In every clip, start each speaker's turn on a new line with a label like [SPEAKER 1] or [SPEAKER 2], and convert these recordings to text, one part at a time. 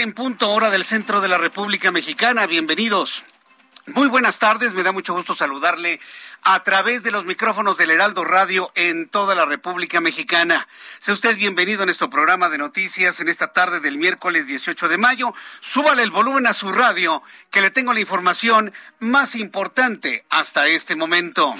[SPEAKER 1] En punto hora del centro de la República Mexicana. Bienvenidos. Muy buenas tardes, me da mucho gusto saludarle a través de los micrófonos del Heraldo Radio en toda la República Mexicana. Sea usted bienvenido a nuestro programa de noticias en esta tarde del miércoles 18 de mayo. Súbale el volumen a su radio, que le tengo la información más importante hasta este momento.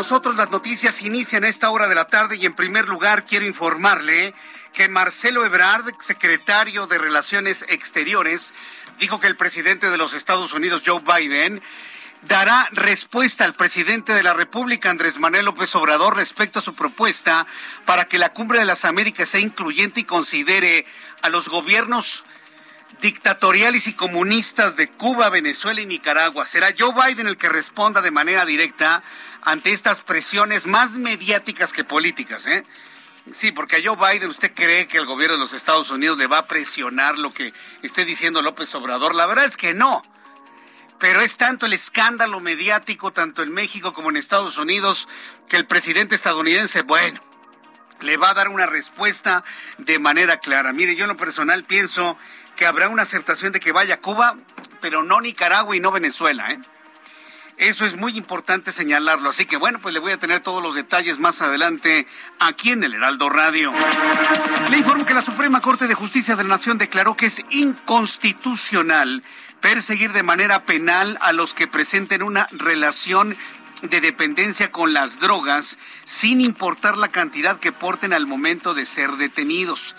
[SPEAKER 1] Nosotros. Las noticias inician a esta hora de la tarde y en primer lugar quiero informarle que Marcelo Ebrard, secretario de Relaciones Exteriores, dijo que el presidente de los Estados Unidos, Joe Biden, dará respuesta al presidente de la República, Andrés Manuel López Obrador, respecto a su propuesta para que la cumbre de las Américas sea incluyente y considere a los gobiernos dictatoriales y comunistas de Cuba, Venezuela y Nicaragua. Será Joe Biden el que responda de manera directa ante estas presiones más mediáticas que políticas, ¿eh? Sí, porque a Joe Biden usted cree que el gobierno de los Estados Unidos le va a presionar lo que esté diciendo López Obrador. La verdad es que no. Pero es tanto el escándalo mediático, tanto en México como en Estados Unidos, que el presidente estadounidense, bueno, le va a dar una respuesta de manera clara. Mire, yo en lo personal pienso que habrá una aceptación de que vaya Cuba, pero no Nicaragua y no Venezuela, ¿eh? Eso es muy importante señalarlo. Así que bueno, pues le voy a tener todos los detalles más adelante aquí en el Heraldo Radio. Le informo que la Suprema Corte de Justicia de la Nación declaró que es inconstitucional perseguir de manera penal a los que presenten una relación de dependencia con las drogas sin importar la cantidad que porten al momento de ser detenidos.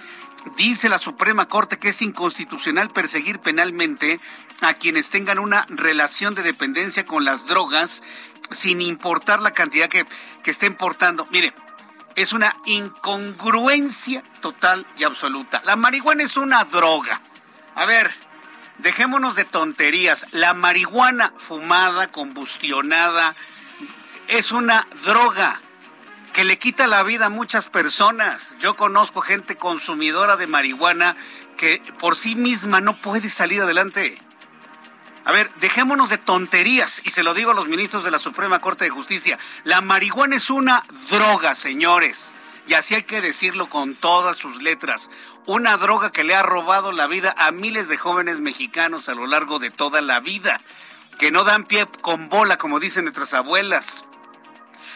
[SPEAKER 1] Dice la Suprema Corte que es inconstitucional perseguir penalmente a quienes tengan una relación de dependencia con las drogas sin importar la cantidad que, que estén portando. Mire, es una incongruencia total y absoluta. La marihuana es una droga. A ver, dejémonos de tonterías. La marihuana fumada, combustionada, es una droga que le quita la vida a muchas personas. Yo conozco gente consumidora de marihuana que por sí misma no puede salir adelante. A ver, dejémonos de tonterías, y se lo digo a los ministros de la Suprema Corte de Justicia. La marihuana es una droga, señores. Y así hay que decirlo con todas sus letras. Una droga que le ha robado la vida a miles de jóvenes mexicanos a lo largo de toda la vida. Que no dan pie con bola, como dicen nuestras abuelas.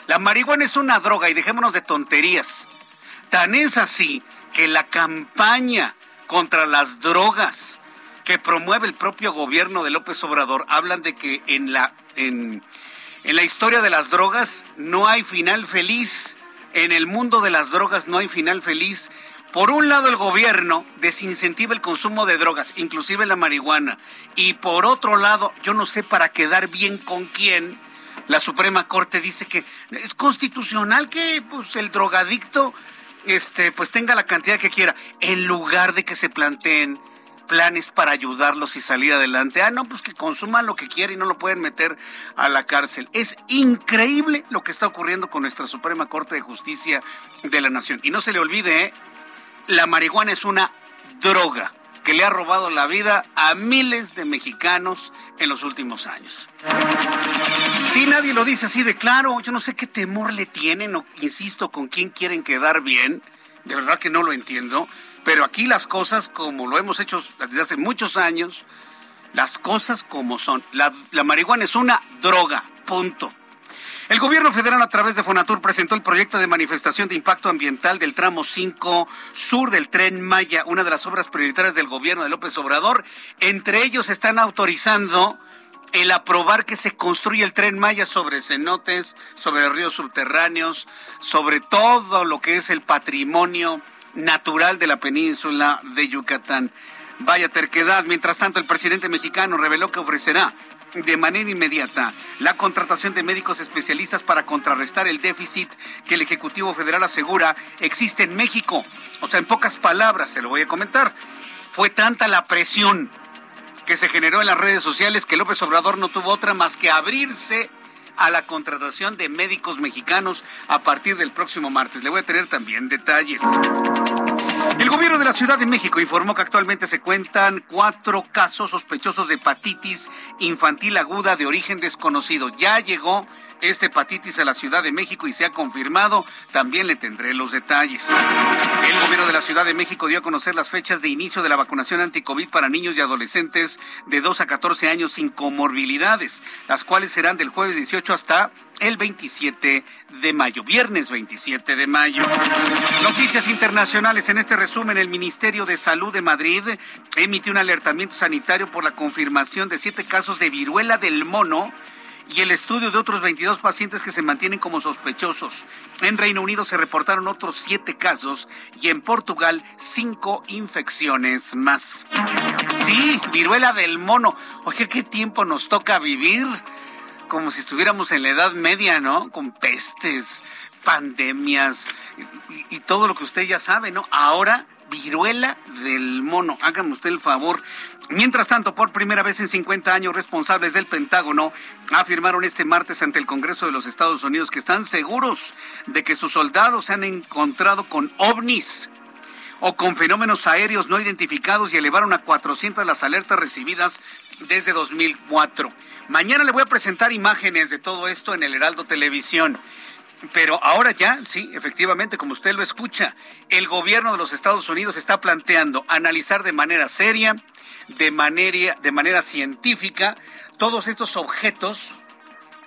[SPEAKER 1] La marihuana es una droga y dejémonos de tonterías. Tan es así que la campaña contra las drogas que promueve el propio gobierno de López Obrador hablan de que en la en, en la historia de las drogas no hay final feliz. En el mundo de las drogas no hay final feliz Por un lado, el gobierno desincentiva el consumo de drogas, inclusive la marihuana. Y por otro lado, yo no sé para quedar bien con quién, la Suprema Corte dice que es constitucional que pues, el drogadicto este, pues tenga la cantidad que quiera, en lugar de que se planteen planes para ayudarlos y salir adelante. Ah, no, pues que consuman lo que quieran y no lo pueden meter a la cárcel. Es increíble lo que está ocurriendo con nuestra Suprema Corte de Justicia de la Nación. Y no se le olvide, ¿eh? la marihuana es una droga que le ha robado la vida a miles de mexicanos en los últimos años. Si nadie lo dice así de claro. Yo no sé qué temor le tienen o, insisto, con quién quieren quedar bien. De verdad que no lo entiendo. Pero aquí las cosas, como lo hemos hecho desde hace muchos años, las cosas como son. La, marihuana es una droga, punto. El gobierno federal a través de Fonatur presentó el proyecto de manifestación de impacto ambiental del tramo 5 sur del tren Maya, una de las obras prioritarias del gobierno de López Obrador. Entre ellos están autorizando el aprobar que se construya el tren Maya sobre cenotes, sobre ríos subterráneos, sobre todo lo que es el patrimonio natural de la península de Yucatán. Vaya terquedad. Mientras tanto, el presidente mexicano reveló que ofrecerá de manera inmediata la contratación de médicos especialistas para contrarrestar el déficit que el Ejecutivo Federal asegura existe en México. O sea, en pocas palabras, se lo voy a comentar. Fue tanta la presión que se generó en las redes sociales que López Obrador no tuvo otra más que abrirse a la contratación de médicos mexicanos a partir del próximo martes. Le voy a tener también detalles. El gobierno de la Ciudad de México informó que actualmente se cuentan cuatro casos sospechosos de hepatitis infantil aguda de origen desconocido. Ya llegó esta hepatitis a la Ciudad de México y se ha confirmado. También le tendré los detalles. El gobierno de la Ciudad de México dio a conocer las fechas de inicio de la vacunación anti-COVID para niños y adolescentes de 2 a 14 años sin comorbilidades, las cuales serán del jueves 18 hasta el 27 de mayo, viernes 27 de mayo. Noticias internacionales. En este resumen, el Ministerio de Salud de Madrid emitió un alertamiento sanitario por la confirmación de siete casos de viruela del mono y el estudio de otros 22 pacientes que se mantienen como sospechosos. En Reino Unido se reportaron otros siete casos y en Portugal cinco infecciones más. Sí, viruela del mono. Oye, ¿qué tiempo nos toca vivir? Como si estuviéramos en la Edad Media, ¿no? Con pestes, pandemias y, todo lo que usted ya sabe, ¿no? Ahora viruela del mono. Hágame usted el favor. Mientras tanto, por primera vez en 50 años, responsables del Pentágono afirmaron este martes ante el Congreso de los Estados Unidos que están seguros de que sus soldados se han encontrado con ovnis o con fenómenos aéreos no identificados y elevaron a 400 las alertas recibidas desde 2004. Mañana le voy a presentar imágenes de todo esto en el Heraldo Televisión. Pero ahora ya, sí, efectivamente, como usted lo escucha, el gobierno de los Estados Unidos está planteando analizar de manera seria, de manera, de manera científica, todos estos objetos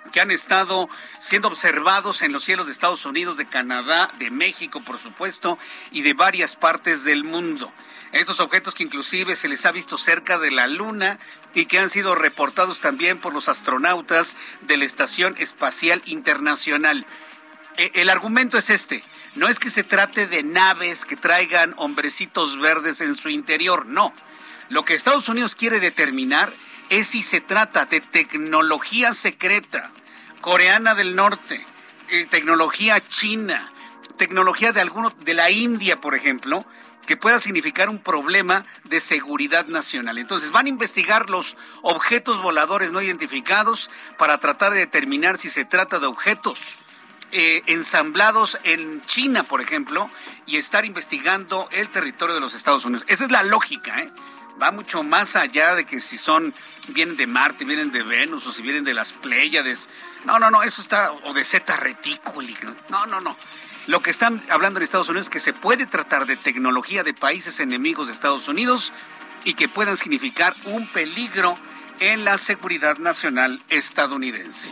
[SPEAKER 1] que han estado siendo observados en los cielos de Estados Unidos, de Canadá, de México, por supuesto, y de varias partes del mundo. Estos objetos que inclusive se les ha visto cerca de la Luna y que han sido reportados también por los astronautas de la Estación Espacial Internacional. Eh, el argumento es este. No es que se trate de naves que traigan hombrecitos verdes en su interior, no. Lo que Estados Unidos quiere determinar es si se trata de tecnología secreta, coreana del norte, eh, tecnología china, tecnología de alguno, de la India, por ejemplo, que pueda significar un problema de seguridad nacional. Entonces van a investigar los objetos voladores no identificados para tratar de determinar si se trata de objetos eh, ensamblados en China, por ejemplo, y estar investigando el territorio de los Estados Unidos. Esa es la lógica, ¿eh? Va mucho más allá de que si son, vienen de Marte, vienen de Venus o si vienen de las Pléyades. No, no, no, eso está, o de Zeta Reticuli. No, no, no. Lo que están hablando en Estados Unidos es que se puede tratar de tecnología de países enemigos de Estados Unidos y que puedan significar un peligro en la seguridad nacional estadounidense.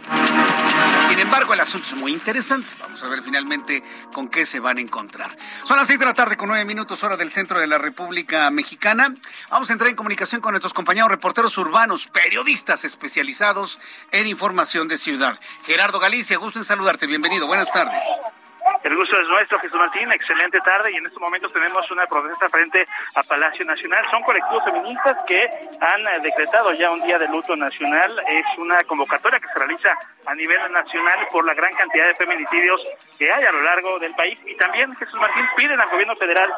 [SPEAKER 1] Sin embargo, el asunto es muy interesante. Vamos a ver finalmente con qué se van a encontrar. Son las seis de la tarde con nueve minutos hora del centro de la República Mexicana. Vamos a entrar en comunicación con nuestros compañeros reporteros urbanos, periodistas especializados en información de ciudad. Gerardo Galicia, gusto en saludarte. Bienvenido. Buenas tardes.
[SPEAKER 2] El gusto es nuestro, Jesús Martín. Excelente tarde y en estos momentos tenemos una protesta frente a Palacio Nacional. Son colectivos feministas que han eh, decretado ya un día de luto nacional. Es una convocatoria que se realiza a nivel nacional por la gran cantidad de feminicidios que hay a lo largo del país. Y también, Jesús Martín, piden al gobierno federal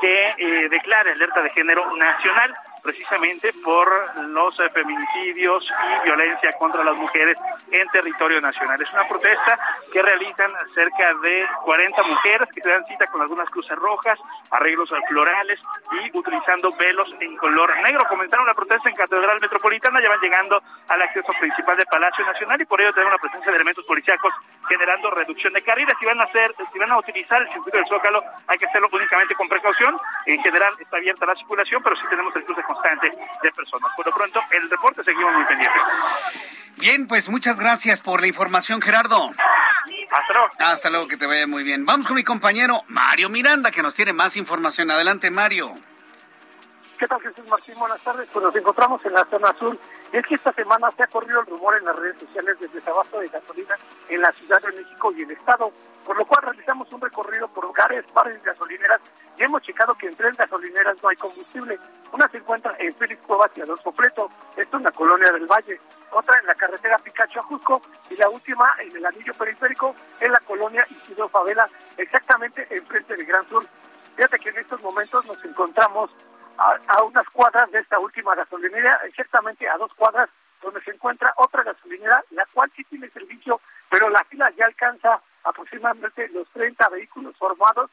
[SPEAKER 2] que eh, declare alerta de género nacional precisamente por los eh, feminicidios y violencia contra las mujeres en territorio nacional. Es una protesta que realizan cerca de 40 mujeres que se dan cita con algunas cruces rojas, arreglos florales y utilizando velos en color negro. Comenzaron la protesta en Catedral Metropolitana, ya van llegando al acceso principal del Palacio Nacional y por ello tenemos la presencia de elementos policíacos generando reducción de carriles. Si van a hacer, si van a utilizar el circuito del Zócalo, hay que hacerlo únicamente con precaución. En general está abierta la circulación, pero sí tenemos el cruce constante de personas. Por lo pronto, el reporte seguimos muy pendientes.
[SPEAKER 1] Bien, pues muchas gracias por la información, Gerardo.
[SPEAKER 2] Hasta luego.
[SPEAKER 1] Hasta luego, que te vaya muy bien. Vamos con mi compañero Mario Miranda, que nos tiene más información. Adelante, Mario.
[SPEAKER 3] ¿Qué tal, Jesús Martín? Buenas tardes. Pues nos encontramos en la zona sur. Y es que esta semana se ha corrido el rumor en las redes sociales del desabasto de gasolina en la Ciudad de México y el Estado, por lo cual realizamos un recorrido por lugares, bares y gasolineras y hemos checado que en tres gasolineras no hay combustible. Una se encuentra en Félix Cuevas y Adolfo Preto, esto en la colonia del Valle, otra en la carretera Picacho a Jusco y la última en el anillo periférico en la colonia Isidro Favela, exactamente enfrente de Gran Sur. Fíjate que en estos momentos nos encontramos a, unas cuadras de esta última gasolinera, exactamente a dos cuadras donde se encuentra otra gasolinera, la cual sí tiene servicio, pero la fila ya alcanza aproximadamente los 30 vehículos formados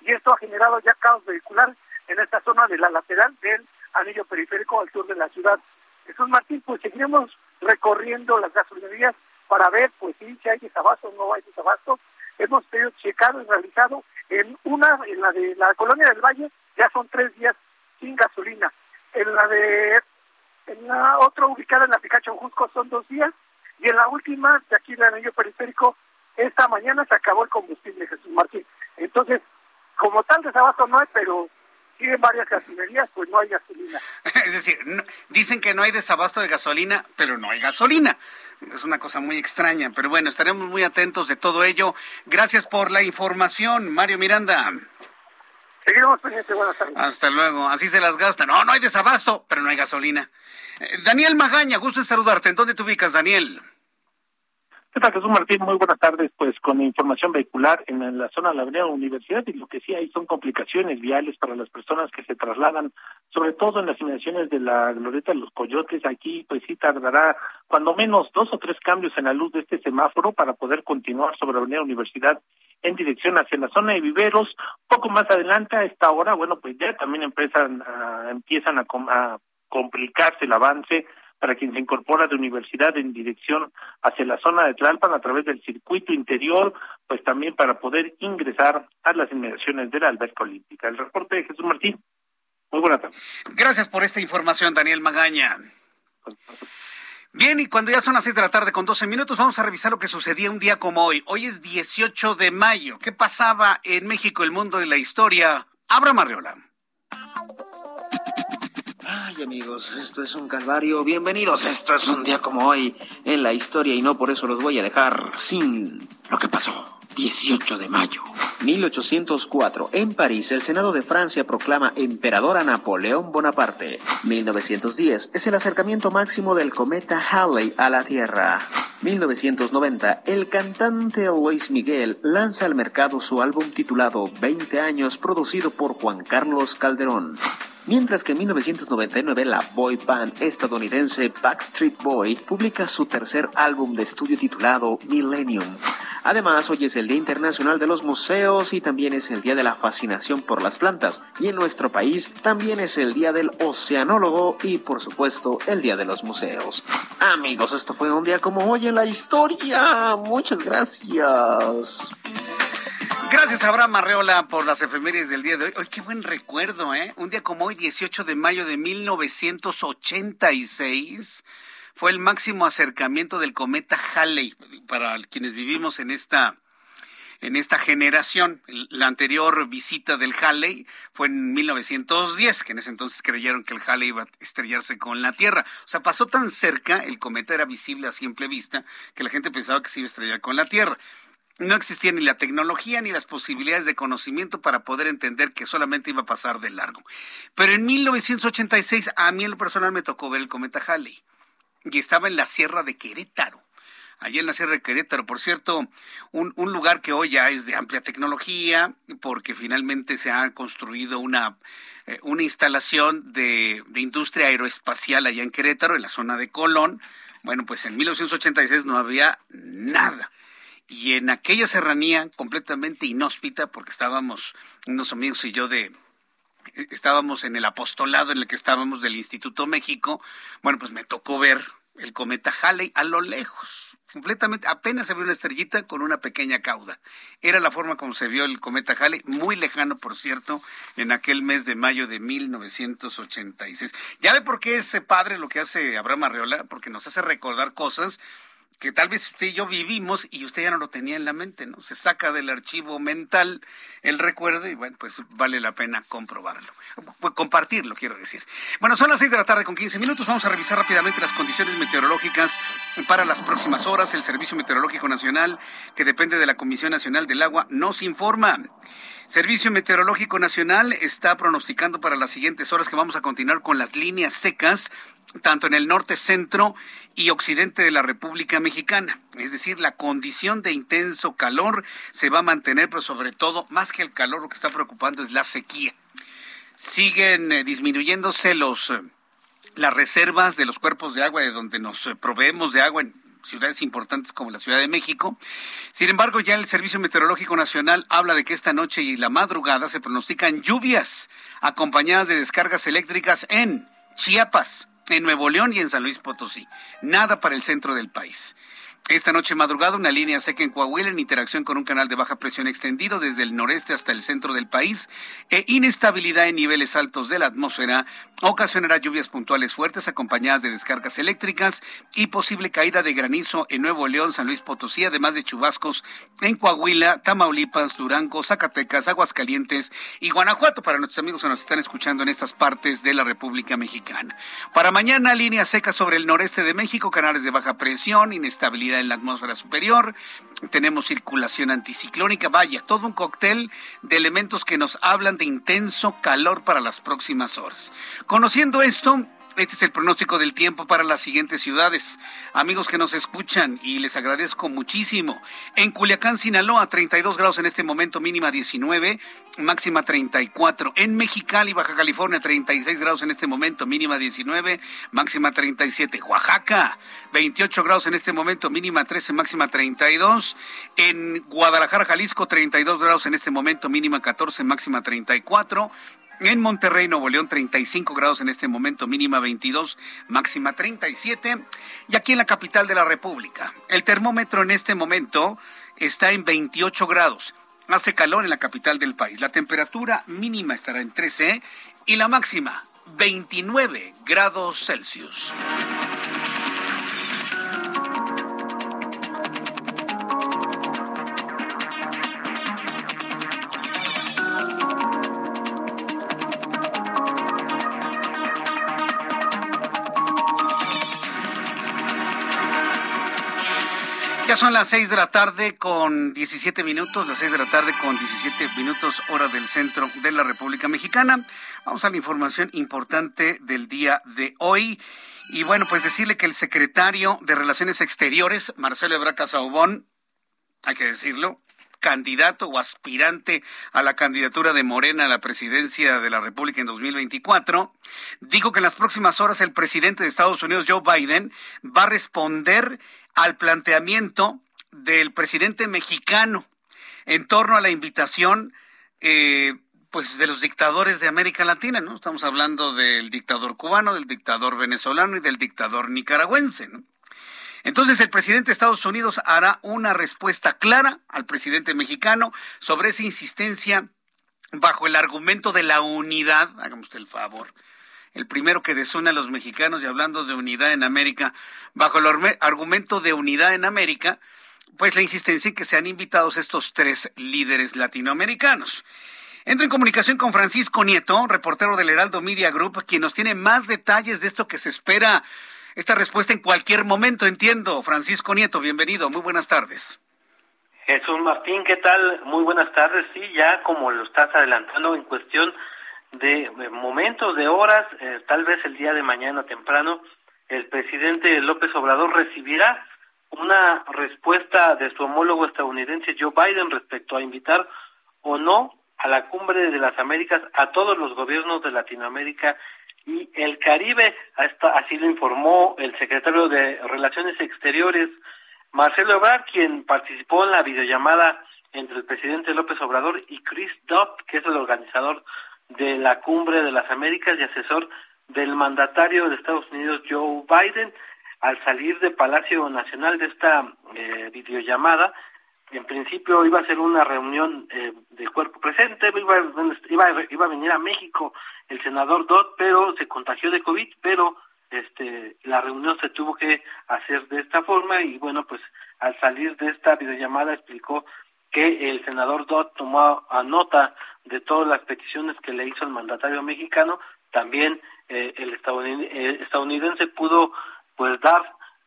[SPEAKER 3] y esto ha generado ya caos vehicular en esta zona de la lateral del anillo periférico al sur de la ciudad. Jesús Martín, pues seguiremos recorriendo las gasolinerías para ver pues si hay desabasto o no hay desabasto. Hemos checado y realizado en una, en la de la colonia del Valle, ya son tres días sin gasolina. En la de en la otra ubicada en la Picacho Jusco son dos días y en la última de aquí del anillo periférico esta mañana se acabó el combustible Jesús Martín. Entonces, como tal desabasto no hay, pero en varias gasolinerías, pues no hay gasolina.
[SPEAKER 1] es decir, dicen que no hay desabasto de gasolina, pero no hay gasolina. Es una cosa muy extraña, pero bueno, estaremos muy atentos de todo ello. Gracias por la información, Mario Miranda.
[SPEAKER 3] Seguimos pendientes, buenas tardes.
[SPEAKER 1] Hasta luego. Así se las gasta. No, no hay desabasto, pero no hay gasolina. Eh, Daniel Magaña, gusto en saludarte. ¿En dónde te ubicas, Daniel?
[SPEAKER 4] ¿Qué Jesús Martín? Muy buenas tardes. Pues con información vehicular en la zona de la Avenida Universidad y lo que sí hay son complicaciones viales para las personas que se trasladan, sobre todo en las inmediaciones de la Glorieta de los Coyotes. Aquí, pues sí tardará cuando menos dos o tres cambios en la luz de este semáforo para poder continuar sobre la Avenida Universidad en dirección hacia la zona de viveros. Poco más adelante a esta hora, bueno, pues ya también empiezan a, empiezan a complicarse el avance para quien se incorpora de universidad en dirección hacia la zona de Tlalpan a través del circuito interior, pues también para poder ingresar a las inmediaciones de la alberca olímpica. El reporte de Jesús Martín. Muy buena tarde.
[SPEAKER 1] Gracias por esta información, Daniel Magaña. Bien, y cuando ya son las seis de la tarde con 12 minutos, vamos a revisar lo que sucedía un día como hoy. Hoy es 18 de mayo. ¿Qué pasaba en México, el mundo de la historia? Abra Marriola.
[SPEAKER 5] Amigos, esto es un calvario. Bienvenidos, esto es un día como hoy en la historia y no por eso los voy a dejar sin lo que pasó. 18 de mayo. 1804. En París, el Senado de Francia proclama emperador a Napoleón Bonaparte. 1910. Es el acercamiento máximo del cometa Halley a la Tierra. 1990. El cantante Luis Miguel lanza al mercado su álbum titulado 20 años, producido por Juan Carlos Calderón. Mientras que en 1999 la boy band estadounidense Backstreet Boy publica su tercer álbum de estudio titulado Millennium. Además, hoy es el Día Internacional de los Museos y también es el Día de la Fascinación por las Plantas. Y en nuestro país también es el Día del Oceanólogo y por supuesto el Día de los Museos. Amigos, esto fue un día como hoy en la historia. Muchas gracias.
[SPEAKER 1] Gracias, Abraham Arreola, por las efemérides del día de hoy. ¡Ay, qué buen recuerdo, ¿eh? Un día como hoy, 18 de mayo de 1986, fue el máximo acercamiento del cometa Halley. Para quienes vivimos en esta, en esta generación, la anterior visita del Halley fue en 1910, que en ese entonces creyeron que el Halley iba a estrellarse con la Tierra. O sea, pasó tan cerca, el cometa era visible a simple vista, que la gente pensaba que se iba a estrellar con la Tierra no existía ni la tecnología ni las posibilidades de conocimiento para poder entender que solamente iba a pasar de largo. Pero en 1986 a mí en lo personal me tocó ver el cometa Halley y estaba en la sierra de Querétaro. Allí en la Sierra de Querétaro, por cierto, un, lugar que hoy ya es de amplia tecnología, porque finalmente se ha construido una, eh, una instalación de, de industria aeroespacial allá en Querétaro, en la zona de Colón. Bueno, pues en 1986 no había nada y en aquella serranía completamente inhóspita, porque estábamos unos amigos y yo de estábamos en el apostolado en el que estábamos del Instituto México, bueno, pues me tocó ver el cometa Halley a lo lejos completamente, apenas se vio una estrellita con una pequeña cauda. Era la forma como se vio el cometa Halley, muy lejano, por cierto, en aquel mes de mayo de 1986. ¿Ya ve por qué es padre lo que hace Abraham Arreola? Porque nos hace recordar cosas que tal vez usted y yo vivimos y usted ya no lo tenía en la mente, ¿no? Se saca del archivo mental el recuerdo y bueno, pues vale la pena comprobarlo, pues compartirlo, quiero decir. Bueno, son las seis de la tarde con 15 minutos, vamos a revisar rápidamente las condiciones meteorológicas para las próximas horas. El Servicio Meteorológico Nacional, que depende de la Comisión Nacional del Agua, nos informa. Servicio Meteorológico Nacional está pronosticando para las siguientes horas que vamos a continuar con las líneas secas tanto en el norte, centro y occidente de la República Mexicana. Es decir, la condición de intenso calor se va a mantener, pero sobre todo, más que el calor, lo que está preocupando es la sequía. Siguen eh, disminuyéndose los, eh, las reservas de los cuerpos de agua de donde nos eh, proveemos de agua en ciudades importantes como la Ciudad de México. Sin embargo, ya el Servicio Meteorológico Nacional habla de que esta noche y la madrugada se pronostican lluvias acompañadas de descargas eléctricas en Chiapas, en Nuevo León y en San Luis Potosí. Nada para el centro del país. Esta noche madrugada, una línea seca en Coahuila en interacción con un canal de baja presión extendido desde el noreste hasta el centro del país e inestabilidad en niveles altos de la atmósfera ocasionará lluvias puntuales fuertes acompañadas de descargas eléctricas y posible caída de granizo en Nuevo León, San Luis Potosí, además de chubascos en Coahuila, Tamaulipas, Durango, Zacatecas, Aguascalientes y Guanajuato para nuestros amigos que nos están escuchando en estas partes de la República Mexicana. Para mañana, línea seca sobre el noreste de México, canales de baja presión, inestabilidad en la atmósfera superior, tenemos circulación anticiclónica, vaya, todo un cóctel de elementos que nos hablan de intenso calor para las próximas horas. Conociendo esto, este es el pronóstico del tiempo para las siguientes ciudades. Amigos que nos escuchan y les agradezco muchísimo. En Culiacán, Sinaloa, 32 grados en este momento, mínima 19, máxima 34. En Mexicali, Baja California, 36 grados en este momento, mínima 19, máxima 37. Oaxaca, 28 grados en este momento, mínima 13, máxima 32. En Guadalajara, Jalisco, 32 grados en este momento, mínima 14, máxima 34. En Monterrey, Nuevo León, 35 grados en este momento, mínima 22, máxima 37. Y aquí en la capital de la República, el termómetro en este momento está en 28 grados. Hace calor en la capital del país. La temperatura mínima estará en 13 y la máxima 29 grados Celsius. Las seis de la tarde con 17 minutos, las seis de la tarde con 17 minutos hora del centro de la República Mexicana. Vamos a la información importante del día de hoy. Y bueno, pues decirle que el secretario de Relaciones Exteriores, Marcelo Ebrard Saubón, hay que decirlo, candidato o aspirante a la candidatura de Morena a la presidencia de la República en 2024, dijo que en las próximas horas el presidente de Estados Unidos, Joe Biden, va a responder al planteamiento del presidente mexicano en torno a la invitación eh, pues de los dictadores de América Latina, ¿no? Estamos hablando del dictador cubano, del dictador venezolano y del dictador nicaragüense, ¿no? Entonces el presidente de Estados Unidos hará una respuesta clara al presidente mexicano sobre esa insistencia bajo el argumento de la unidad, hágame usted el favor, el primero que desuna a los mexicanos y hablando de unidad en América, bajo el argumento de unidad en América, pues la insistencia en que sean invitados estos tres líderes latinoamericanos. Entro en comunicación con Francisco Nieto, reportero del Heraldo Media Group, quien nos tiene más detalles de esto que se espera, esta respuesta en cualquier momento, entiendo. Francisco Nieto, bienvenido, muy buenas tardes.
[SPEAKER 6] Jesús Martín, ¿qué tal? Muy buenas tardes. Sí, ya como lo estás adelantando en cuestión de momentos, de horas, eh, tal vez el día de mañana temprano, el presidente López Obrador recibirá una respuesta de su homólogo estadounidense Joe Biden respecto a invitar o no a la cumbre de las Américas a todos los gobiernos de Latinoamérica y el Caribe. Así lo informó el secretario de Relaciones Exteriores, Marcelo Ebrard, quien participó en la videollamada entre el presidente López Obrador y Chris Dodd, que es el organizador de la cumbre de las Américas y asesor del mandatario de Estados Unidos Joe Biden al salir de Palacio Nacional de esta eh, videollamada en principio iba a ser una reunión eh, de cuerpo presente, iba, iba, iba a venir a México el senador Dodd, pero se contagió de COVID, pero este la reunión se tuvo que hacer de esta forma y bueno, pues al salir de esta videollamada explicó que el senador Dodd tomó a nota de todas las peticiones que le hizo el mandatario mexicano, también eh, el estadounidense, pudo pues dar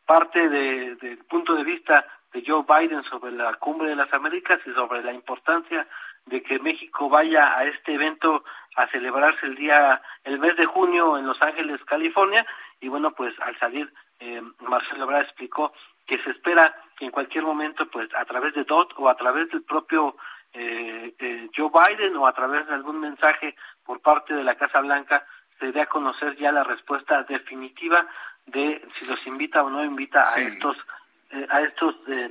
[SPEAKER 6] parte de, del punto de vista de Joe Biden sobre la cumbre de las Américas y sobre la importancia de que México vaya a este evento a celebrarse el día, el mes de junio en Los Ángeles, California, y bueno, pues al salir, eh, Marcelo Ebrard explicó que se espera que en cualquier momento, pues a través de DOT o a través del propio eh, eh, Joe Biden o a través de algún mensaje por parte de la Casa Blanca, se dé a conocer ya la respuesta definitiva de si los invita o no invita a estos eh, a estos eh,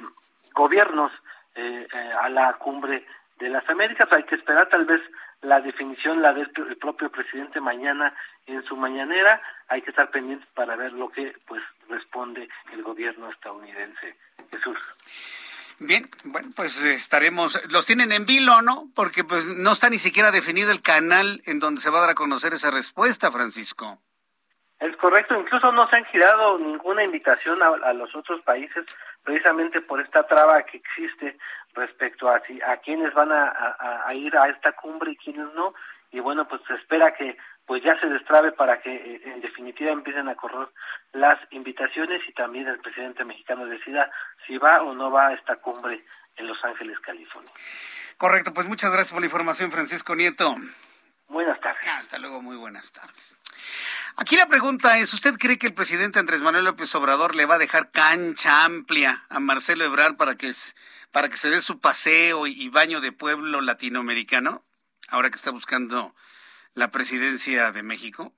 [SPEAKER 6] gobiernos eh, a la cumbre de las Américas. Hay que esperar tal vez la definición, la del propio presidente mañana en su mañanera. Hay que estar pendientes para ver lo que pues responde el gobierno estadounidense. Jesús.
[SPEAKER 1] Bien, bueno, pues estaremos, los tienen en vilo, ¿no? Porque pues no está ni siquiera definido el canal en donde se va a dar a conocer esa respuesta, Francisco.
[SPEAKER 6] Es correcto, incluso no se han girado ninguna invitación a, los otros países precisamente por esta traba que existe respecto a, si, a quienes van a, ir a esta cumbre y quienes no. Y bueno, pues se espera que pues ya se destrabe para que eh, en definitiva empiecen a correr las invitaciones y también el presidente mexicano decida si va o no va a esta cumbre en Los Ángeles, California.
[SPEAKER 1] Correcto, pues muchas gracias por la información, Francisco Nieto.
[SPEAKER 6] Buenas tardes.
[SPEAKER 1] Hasta luego, muy buenas tardes. Aquí la pregunta es, ¿usted cree que el presidente Andrés Manuel López Obrador le va a dejar cancha amplia a Marcelo Ebrard para que, para que se dé su paseo y baño de pueblo latinoamericano, ahora que está buscando la presidencia de México?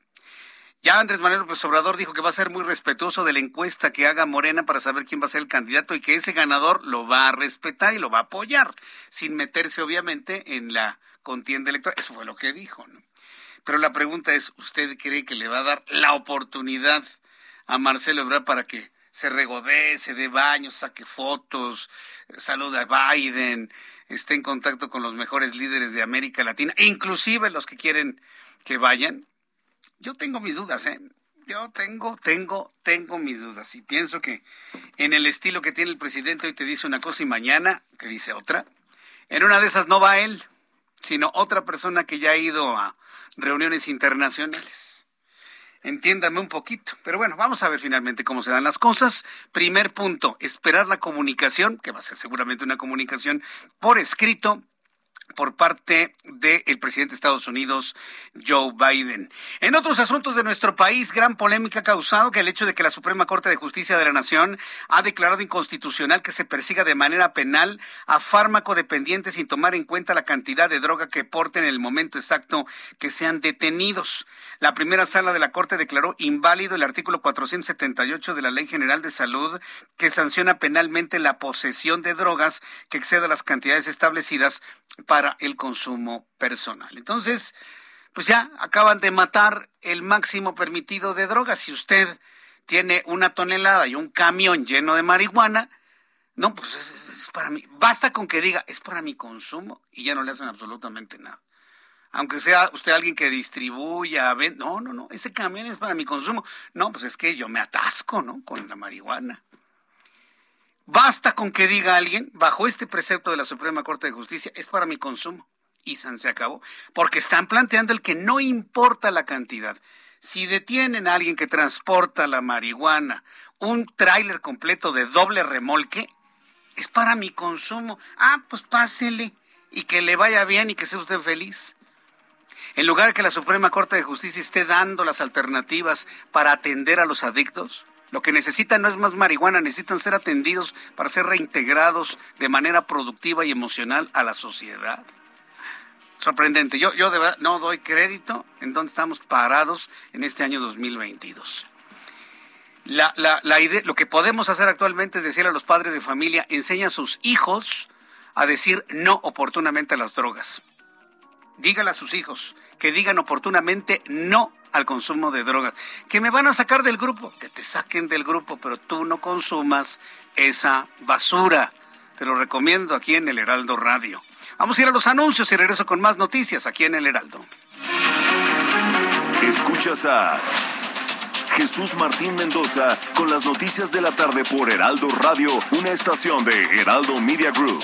[SPEAKER 1] Ya Andrés Manuel López Obrador dijo que va a ser muy respetuoso de la encuesta que haga Morena para saber quién va a ser el candidato y que ese ganador lo va a respetar y lo va a apoyar, sin meterse obviamente en la contienda electoral. Eso fue lo que dijo. Pero la pregunta es, ¿usted cree que le va a dar la oportunidad a Marcelo Ebrard para que se regodee, se dé baños, saque fotos, salude a Biden, esté en contacto con los mejores líderes de América Latina, inclusive los que quieren que vayan? Yo tengo mis dudas, ¿eh? Yo tengo, tengo, tengo mis dudas. Y pienso que en el estilo que tiene el presidente hoy te dice una cosa y mañana te dice otra. En una de esas no va él sino otra persona que ya ha ido a reuniones internacionales. Entiéndame un poquito. Pero bueno, vamos a ver finalmente cómo se dan las cosas. Primer punto, esperar la comunicación, que va a ser seguramente una comunicación por escrito por parte del presidente de Estados Unidos, Joe Biden. En otros asuntos de nuestro país, gran polémica ha causado que el hecho de que la Suprema Corte de Justicia de la Nación ha declarado inconstitucional que se persiga de manera penal a fármaco dependiente sin tomar en cuenta la cantidad de droga que porten en el momento exacto que sean detenidos. La primera sala de la Corte declaró inválido el artículo 478 de la Ley General de Salud que sanciona penalmente la posesión de drogas que exceda las cantidades establecidas para el consumo personal. Entonces, pues ya acaban de matar el máximo permitido de drogas. Si usted tiene una tonelada y un camión lleno de marihuana, no, pues es, para mí. Basta con que diga, es para mi consumo y ya no le hacen absolutamente nada. Aunque sea usted alguien que distribuya, no, no, no, ese camión es para mi consumo. No, pues es que yo me atasco, ¿no? Con la marihuana. Basta con que diga alguien, bajo este precepto de la Suprema Corte de Justicia, es para mi consumo. Y se acabó. Porque están planteando el que no importa la cantidad. Si detienen a alguien que transporta la marihuana, un tráiler completo de doble remolque, Es para mi consumo. Ah, pues pásele y que le vaya bien y que sea usted feliz. En lugar de que la Suprema Corte de Justicia esté dando las alternativas para atender a los adictos, lo que necesitan no es más marihuana, necesitan ser atendidos para ser reintegrados de manera productiva y emocional a la sociedad. Sorprendente. Yo, yo de verdad no doy crédito en dónde estamos parados en este año 2022. La, la, la idea, lo que podemos hacer actualmente es decirle a los padres de familia, enseña a sus hijos a decir no oportunamente a las drogas. Dígale a sus hijos que digan oportunamente no al consumo de drogas. Que me van a sacar del grupo, que te saquen del grupo, pero tú no consumas esa basura. Te lo recomiendo aquí en el Heraldo Radio. Vamos a ir a los anuncios y regreso con más noticias aquí en el Heraldo.
[SPEAKER 7] Escuchas a Jesús Martín Mendoza con las noticias de la tarde por Heraldo Radio, una estación de Heraldo Media Group.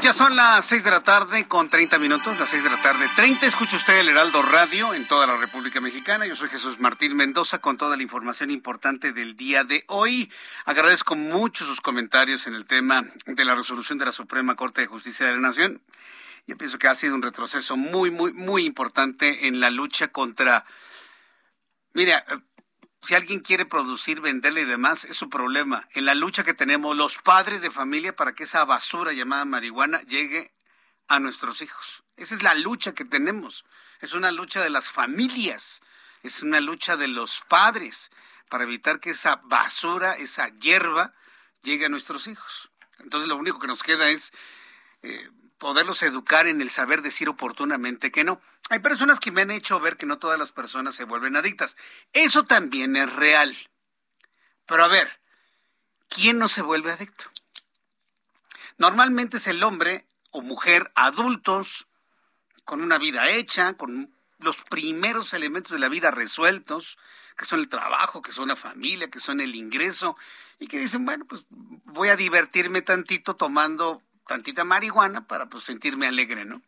[SPEAKER 1] Ya son las 6 de la tarde con 30 minutos, las 6 de la tarde 30. Escucha usted el Heraldo Radio en toda la República Mexicana. Yo soy Jesús Martín Mendoza con toda la información importante del día de hoy. Agradezco mucho sus comentarios en el tema de la resolución de la Suprema Corte de Justicia de la Nación. Yo pienso que ha sido un retroceso muy, muy, muy importante en la lucha contra... Mira, si alguien quiere producir, venderle y demás, es su problema. En la lucha que tenemos los padres de familia para que esa basura llamada marihuana llegue a nuestros hijos. Esa es la lucha que tenemos. Es una lucha de las familias. Es una lucha de los padres para evitar que esa basura, esa hierba, llegue a nuestros hijos. Entonces lo único que nos queda es eh, poderlos educar en el saber decir oportunamente que no. Hay personas que me han hecho ver que no todas las personas se vuelven adictas. Eso también es real. Pero a ver, ¿quién no se vuelve adicto? Normalmente es el hombre o mujer adultos, con una vida hecha, con los primeros elementos de la vida resueltos, que son el trabajo, que son la familia, que son el ingreso, y que dicen, bueno, pues voy a divertirme tantito tomando tantita marihuana para pues sentirme alegre, ¿no?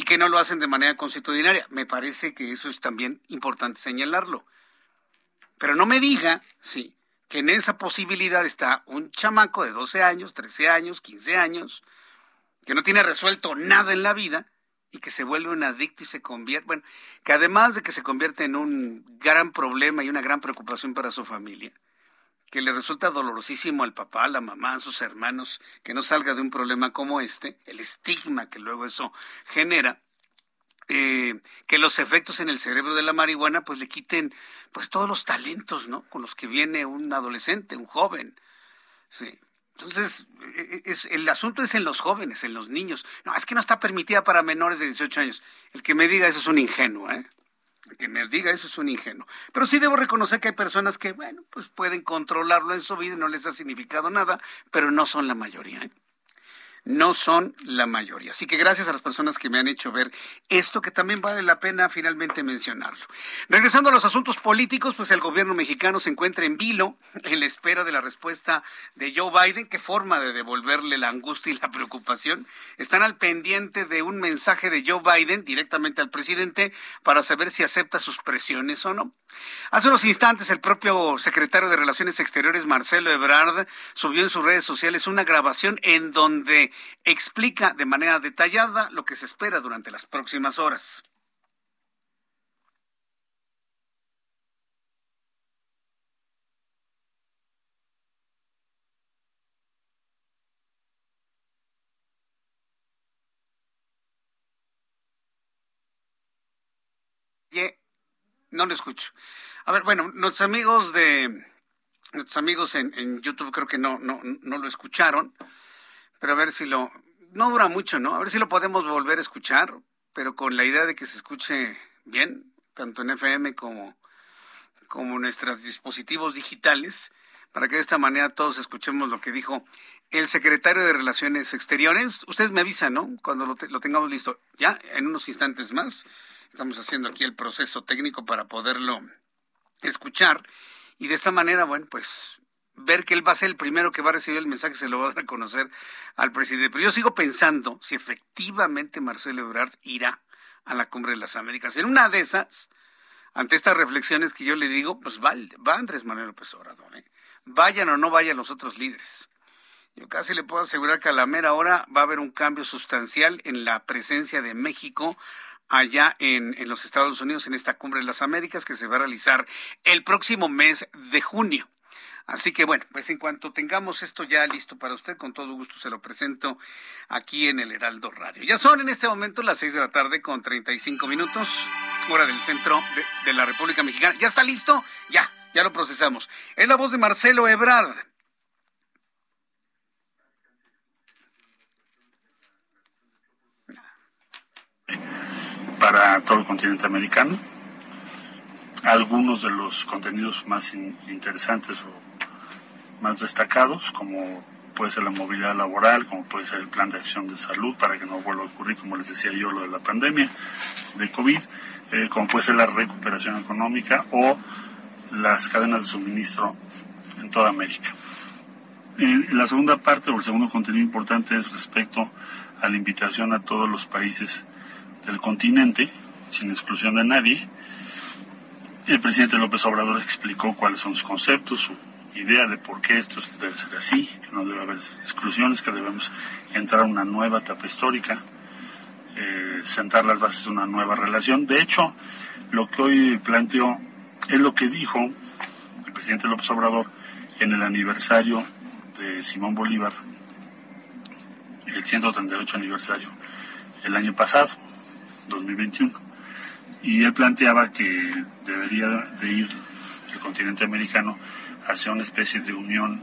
[SPEAKER 1] Y que no lo hacen de manera constitucional. Me parece que eso es también importante señalarlo. Pero no me diga, sí, que en esa posibilidad está un chamaco de 12 años, 13 años, 15 años, que no tiene resuelto nada en la vida y que se vuelve un adicto y se convierte, bueno, que además de que se convierte en un gran problema y una gran preocupación para su familia, que le resulta dolorosísimo al papá, a la mamá, a sus hermanos, que no salga de un problema como este, el estigma que luego eso genera, eh, que los efectos en el cerebro de la marihuana pues le quiten pues todos los talentos, ¿no? Con los que viene un adolescente, un joven. Sí. Entonces, e, e, es, el asunto es en los jóvenes, en los niños. No, es que no está permitida para menores de 18 años. El que me diga eso es un ingenuo, ¿eh? Que me diga eso es un ingenuo. Pero sí debo reconocer que hay personas que, bueno, pues pueden controlarlo en su vida y no les ha significado nada, pero no son la mayoría. ¿eh? No son la mayoría. Así que gracias a las personas que me han hecho ver esto que también vale la pena finalmente mencionarlo. Regresando a los asuntos políticos, pues el gobierno mexicano se encuentra en vilo en la espera de la respuesta de Joe Biden. ¿Qué forma de devolverle la angustia y la preocupación? Están al pendiente de un mensaje de Joe Biden directamente al presidente para saber si acepta sus presiones o no. Hace unos instantes el propio secretario de Relaciones Exteriores, Marcelo Ebrard, subió en sus redes sociales una grabación en donde explica de manera detallada lo que se espera durante las próximas horas. No lo escucho. A ver, bueno, nuestros amigos de nuestros amigos en, YouTube creo que no, no, no lo escucharon pero a ver si lo no dura mucho, ¿no? A ver si lo podemos volver a escuchar, pero con la idea de que se escuche bien, tanto en FM como como nuestros dispositivos digitales, para que de esta manera todos escuchemos lo que dijo el secretario de Relaciones Exteriores. Ustedes me avisan, ¿no? Cuando lo, lo tengamos listo. Ya, en unos instantes más. Estamos haciendo aquí el proceso técnico para poderlo escuchar. Y de esta manera, bueno, pues ver que él va a ser el primero que va a recibir el mensaje, se lo va a dar a conocer al presidente. Pero yo sigo pensando si efectivamente Marcelo Ebrard irá a la Cumbre de las Américas. En una de esas, ante estas reflexiones que yo le digo, pues va, va Andrés Manuel López Obrador. ¿eh? Vayan o no vayan los otros líderes. Yo casi le puedo asegurar que a la mera hora va a haber un cambio sustancial en la presencia de México allá en, en, los Estados Unidos en esta cumbre de las Américas que se va a realizar el próximo mes de junio. Así que bueno, pues en cuanto tengamos esto ya listo para usted, con todo gusto se lo presento aquí en el Heraldo Radio. Ya son en este momento las seis de la tarde con 35 minutos, hora del centro de, la República Mexicana. ¿Ya está listo? Ya, ya lo procesamos. Es la voz de Marcelo Ebrard.
[SPEAKER 8] para todo el continente americano. Algunos de los contenidos más in interesantes o más destacados, como puede ser la movilidad laboral, como puede ser el plan de acción de salud para que no vuelva a ocurrir, como les decía yo, lo de la pandemia de COVID, eh, como puede ser la recuperación económica o las cadenas de suministro en toda América. Eh, la segunda parte o el segundo contenido importante es respecto a la invitación a todos los países del continente, sin exclusión de nadie. El presidente López Obrador explicó cuáles son sus conceptos, su idea de por qué esto debe ser así, que no debe haber exclusiones, que debemos entrar a una nueva etapa histórica, eh, sentar las bases de una nueva relación. De hecho, lo que hoy planteó es lo que dijo el presidente López Obrador en el aniversario de Simón Bolívar, el 138 aniversario, el año pasado 2021. Y él planteaba que debería de ir el continente americano hacia una especie de unión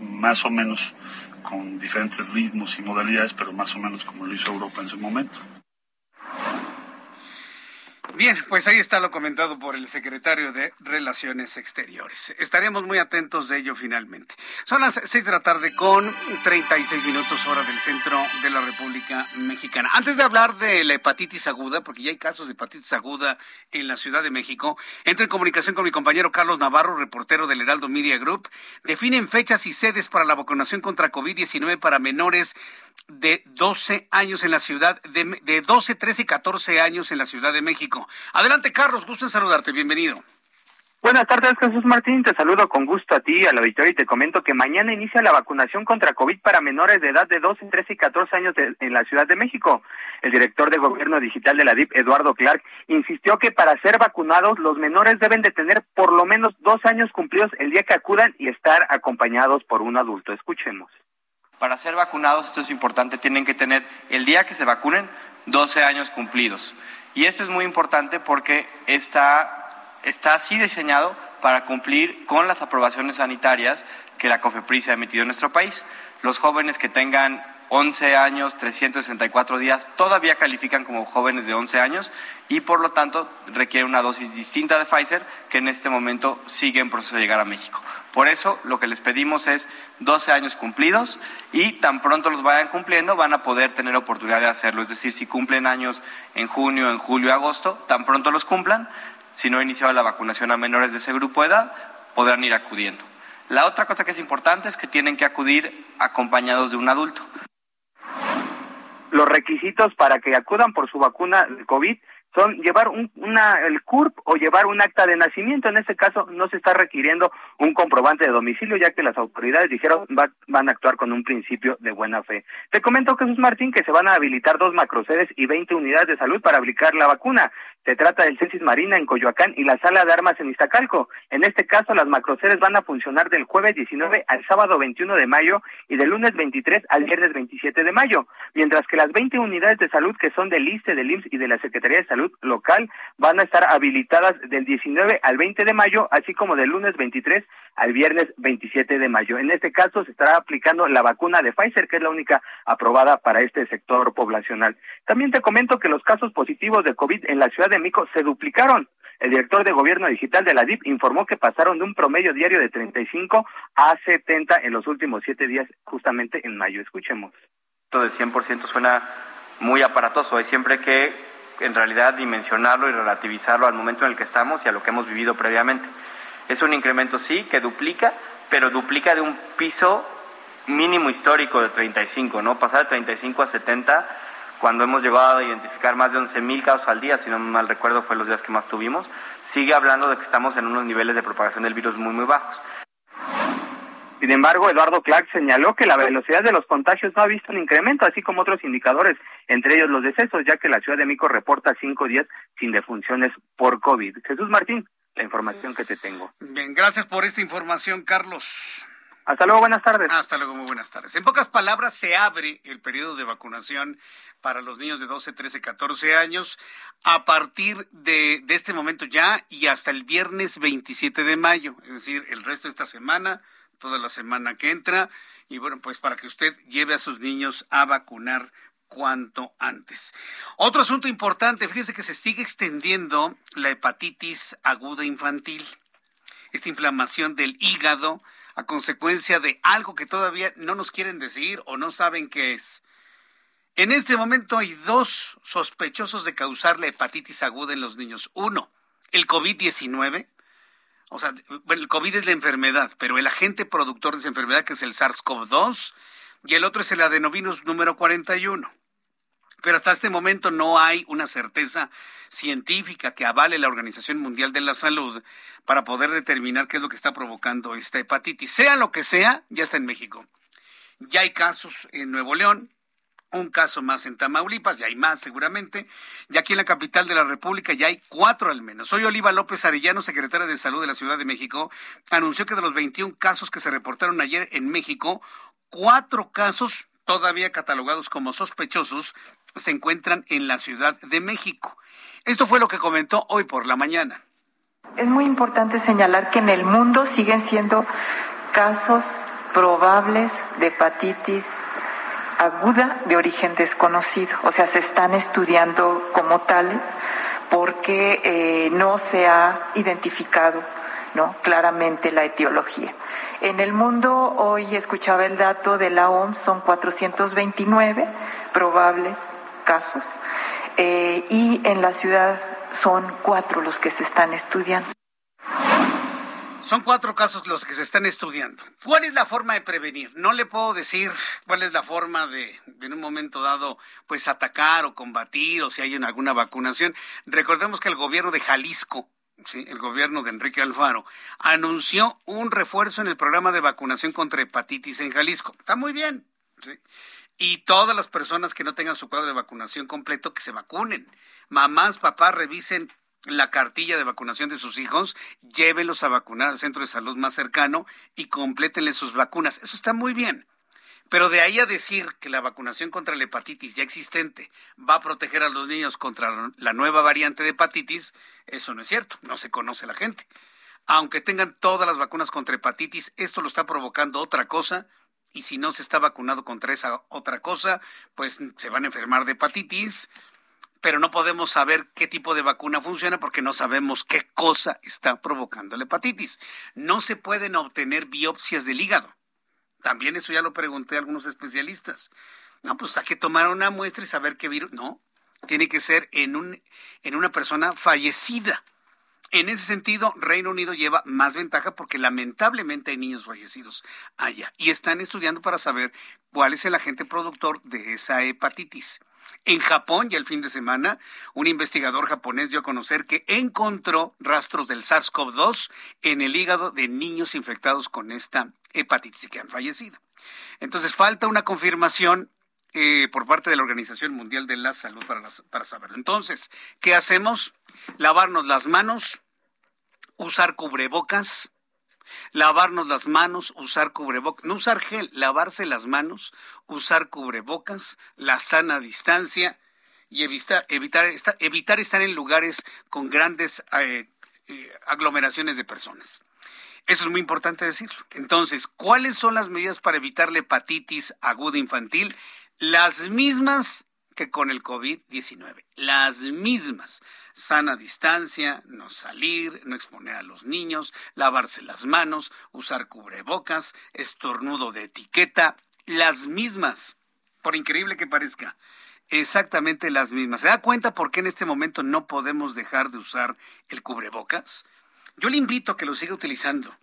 [SPEAKER 8] más o menos con diferentes ritmos y modalidades, pero más o menos como lo hizo Europa en su momento.
[SPEAKER 1] Bien, pues ahí está lo comentado por el secretario de Relaciones Exteriores. Estaremos muy atentos de ello finalmente. Son las seis de la tarde con 36 minutos hora del centro de la República Mexicana. Antes de hablar de la hepatitis aguda, porque ya hay casos de hepatitis aguda en la Ciudad de México, entro en comunicación con mi compañero Carlos Navarro, reportero del Heraldo Media Group. Definen fechas y sedes para la vacunación contra COVID-19 para menores de 12 años en la ciudad de, de 12, 13 y 14 años en la Ciudad de México. Adelante, Carlos, gusto en saludarte, bienvenido.
[SPEAKER 9] Buenas tardes, Jesús Martín. Te saludo con gusto a ti, a la Victoria, y te comento que mañana inicia la vacunación contra COVID para menores de edad de 12, 13 y 14 años en la Ciudad de México. El director de Gobierno Digital de la DIP, Eduardo Clark, insistió que para ser vacunados los menores deben de tener por lo menos dos años cumplidos el día que acudan y estar acompañados por un adulto. Escuchemos.
[SPEAKER 10] Para ser vacunados, esto es importante, tienen que tener el día que se vacunen 12 años cumplidos. Y esto es muy importante porque está, está así diseñado para cumplir con las aprobaciones sanitarias que la COFEPRIS ha emitido en nuestro país. Los jóvenes que tengan 11 años, 364 días, todavía califican como jóvenes de 11 años y por lo tanto requieren una dosis distinta de Pfizer que en este momento sigue en proceso de llegar a México. Por eso lo que les pedimos es 12 años cumplidos y tan pronto los vayan cumpliendo van a poder tener oportunidad de hacerlo. Es decir, si cumplen años en junio, en julio, agosto, tan pronto los cumplan, si no ha iniciado la vacunación a menores de ese grupo de edad, podrán ir acudiendo. La otra cosa que es importante es que tienen que acudir acompañados de un adulto
[SPEAKER 9] los requisitos para que acudan por su vacuna de COVID son llevar un, una, el CURP o llevar un acta de nacimiento. En este caso no se está requiriendo un comprobante de domicilio, ya que las autoridades dijeron va, van a actuar con un principio de buena fe. Te comento, Jesús Martín, que se van a habilitar dos macrosedes y 20 unidades de salud para aplicar la vacuna. Se trata del Censis Marina en Coyoacán y la Sala de Armas en Iztacalco. En este caso, las macrosedes van a funcionar del jueves 19 al sábado 21 de mayo y del lunes 23 al viernes 27 de mayo, mientras que las 20 unidades de salud que son del ISTE, del IMSS y de la Secretaría de Salud local van a estar habilitadas del 19 al 20 de mayo, así como del lunes 23 al viernes 27 de mayo. En este caso se estará aplicando la vacuna de Pfizer, que es la única aprobada para este sector poblacional. También te comento que los casos positivos de COVID en la Ciudad de Mico se duplicaron. El director de Gobierno Digital de la DIP informó que pasaron de un promedio diario de 35 a 70 en los últimos siete días, justamente en mayo. Escuchemos.
[SPEAKER 10] Esto de 100% suena muy aparatoso. Hay siempre que, en realidad, dimensionarlo y relativizarlo al momento en el que estamos y a lo que hemos vivido previamente. Es un incremento, sí, que duplica, pero duplica de un piso mínimo histórico de 35, ¿no? Pasar de 35 a 70 cuando hemos llegado a identificar más de 11.000 casos al día, si no mal recuerdo fue los días que más tuvimos, sigue hablando de que estamos en unos niveles de propagación del virus muy, muy bajos.
[SPEAKER 9] Sin embargo, Eduardo Clark señaló que la velocidad de los contagios no ha visto un incremento, así como otros indicadores, entre ellos los decesos, ya que la Ciudad de México reporta cinco días sin defunciones por COVID. Jesús Martín, la información que te tengo.
[SPEAKER 1] Bien, gracias por esta información, Carlos.
[SPEAKER 9] Hasta luego, buenas tardes.
[SPEAKER 1] Hasta luego, muy buenas tardes. En pocas palabras, se abre el periodo de vacunación para los niños de 12, 13, 14 años a partir de, de este momento ya y hasta el viernes 27 de mayo, es decir, el resto de esta semana, toda la semana que entra. Y bueno, pues para que usted lleve a sus niños a vacunar cuanto antes. Otro asunto importante, fíjese que se sigue extendiendo la hepatitis aguda infantil, esta inflamación del hígado a consecuencia de algo que todavía no nos quieren decir o no saben qué es. En este momento hay dos sospechosos de causar la hepatitis aguda en los niños. Uno, el COVID-19. O sea, el COVID es la enfermedad, pero el agente productor de esa enfermedad, que es el SARS-CoV-2, y el otro es el adenovirus número 41. Pero hasta este momento no hay una certeza científica que avale la Organización Mundial de la Salud para poder determinar qué es lo que está provocando esta hepatitis. Sea lo que sea, ya está en México. Ya hay casos en Nuevo León, un caso más en Tamaulipas, ya hay más seguramente, y aquí en la capital de la República ya hay cuatro al menos. Hoy Oliva López Arellano, secretaria de Salud de la Ciudad de México, anunció que de los 21 casos que se reportaron ayer en México, cuatro casos todavía catalogados como sospechosos se encuentran en la Ciudad de México. Esto fue lo que comentó hoy por la mañana.
[SPEAKER 11] Es muy importante señalar que en el mundo siguen siendo casos probables de hepatitis aguda de origen desconocido, o sea, se están estudiando como tales porque eh, no se ha identificado ¿no? claramente la etiología. En el mundo, hoy escuchaba el dato de la OMS, son 429 probables casos eh, y en la ciudad son cuatro los que se están estudiando.
[SPEAKER 1] Son cuatro casos los que se están estudiando. ¿Cuál es la forma de prevenir? No le puedo decir cuál es la forma de, en un momento dado, pues atacar o combatir o si hay alguna vacunación. Recordemos que el gobierno de Jalisco, el gobierno de Enrique Alfaro, anunció un refuerzo en el programa de vacunación contra hepatitis en Jalisco. Está muy bien. ¿sí? Y todas las personas que no tengan su cuadro de vacunación completo, que se vacunen. Mamás, papás, revisen la cartilla de vacunación de sus hijos, llévenlos a vacunar al centro de salud más cercano y complétenle sus vacunas. Eso está muy bien. Pero de ahí a decir que la vacunación contra la hepatitis ya existente va a proteger a los niños contra la nueva variante de hepatitis, eso no es cierto, no se conoce la gente. Aunque tengan todas las vacunas contra hepatitis, esto lo está provocando otra cosa y si no se está vacunado contra esa otra cosa, pues se van a enfermar de hepatitis, pero no podemos saber qué tipo de vacuna funciona porque no sabemos qué cosa está provocando la hepatitis. No se pueden obtener biopsias del hígado. También eso ya lo pregunté a algunos especialistas. No, pues hay que tomar una muestra y saber qué virus. No, tiene que ser en, un, en una persona fallecida. En ese sentido, Reino Unido lleva más ventaja porque lamentablemente hay niños fallecidos allá y están estudiando para saber cuál es el agente productor de esa hepatitis. En Japón, ya el fin de semana, un investigador japonés dio a conocer que encontró rastros del SARS-CoV-2 en el hígado de niños infectados con esta hepatitis y que han fallecido. Entonces falta una confirmación eh, por parte de la Organización Mundial de la Salud para, para saberlo. Entonces, ¿qué hacemos? Lavarnos las manos, usar cubrebocas, lavarnos las manos, usar cubrebocas, no usar gel, lavarse las manos, usar cubrebocas, la sana distancia y evitar, evitar, estar en lugares con grandes eh, eh, aglomeraciones de personas. Eso es muy importante decirlo. Entonces, ¿cuáles son las medidas para evitar la hepatitis aguda infantil? Las mismas que con el COVID-19. Las mismas. Sana distancia, no salir, no exponer a los niños, lavarse las manos, usar cubrebocas, estornudo de etiqueta. Las mismas. Por increíble que parezca. Exactamente las mismas. ¿Se da cuenta por qué en este momento no podemos dejar de usar el cubrebocas? Yo le invito a que lo siga utilizando.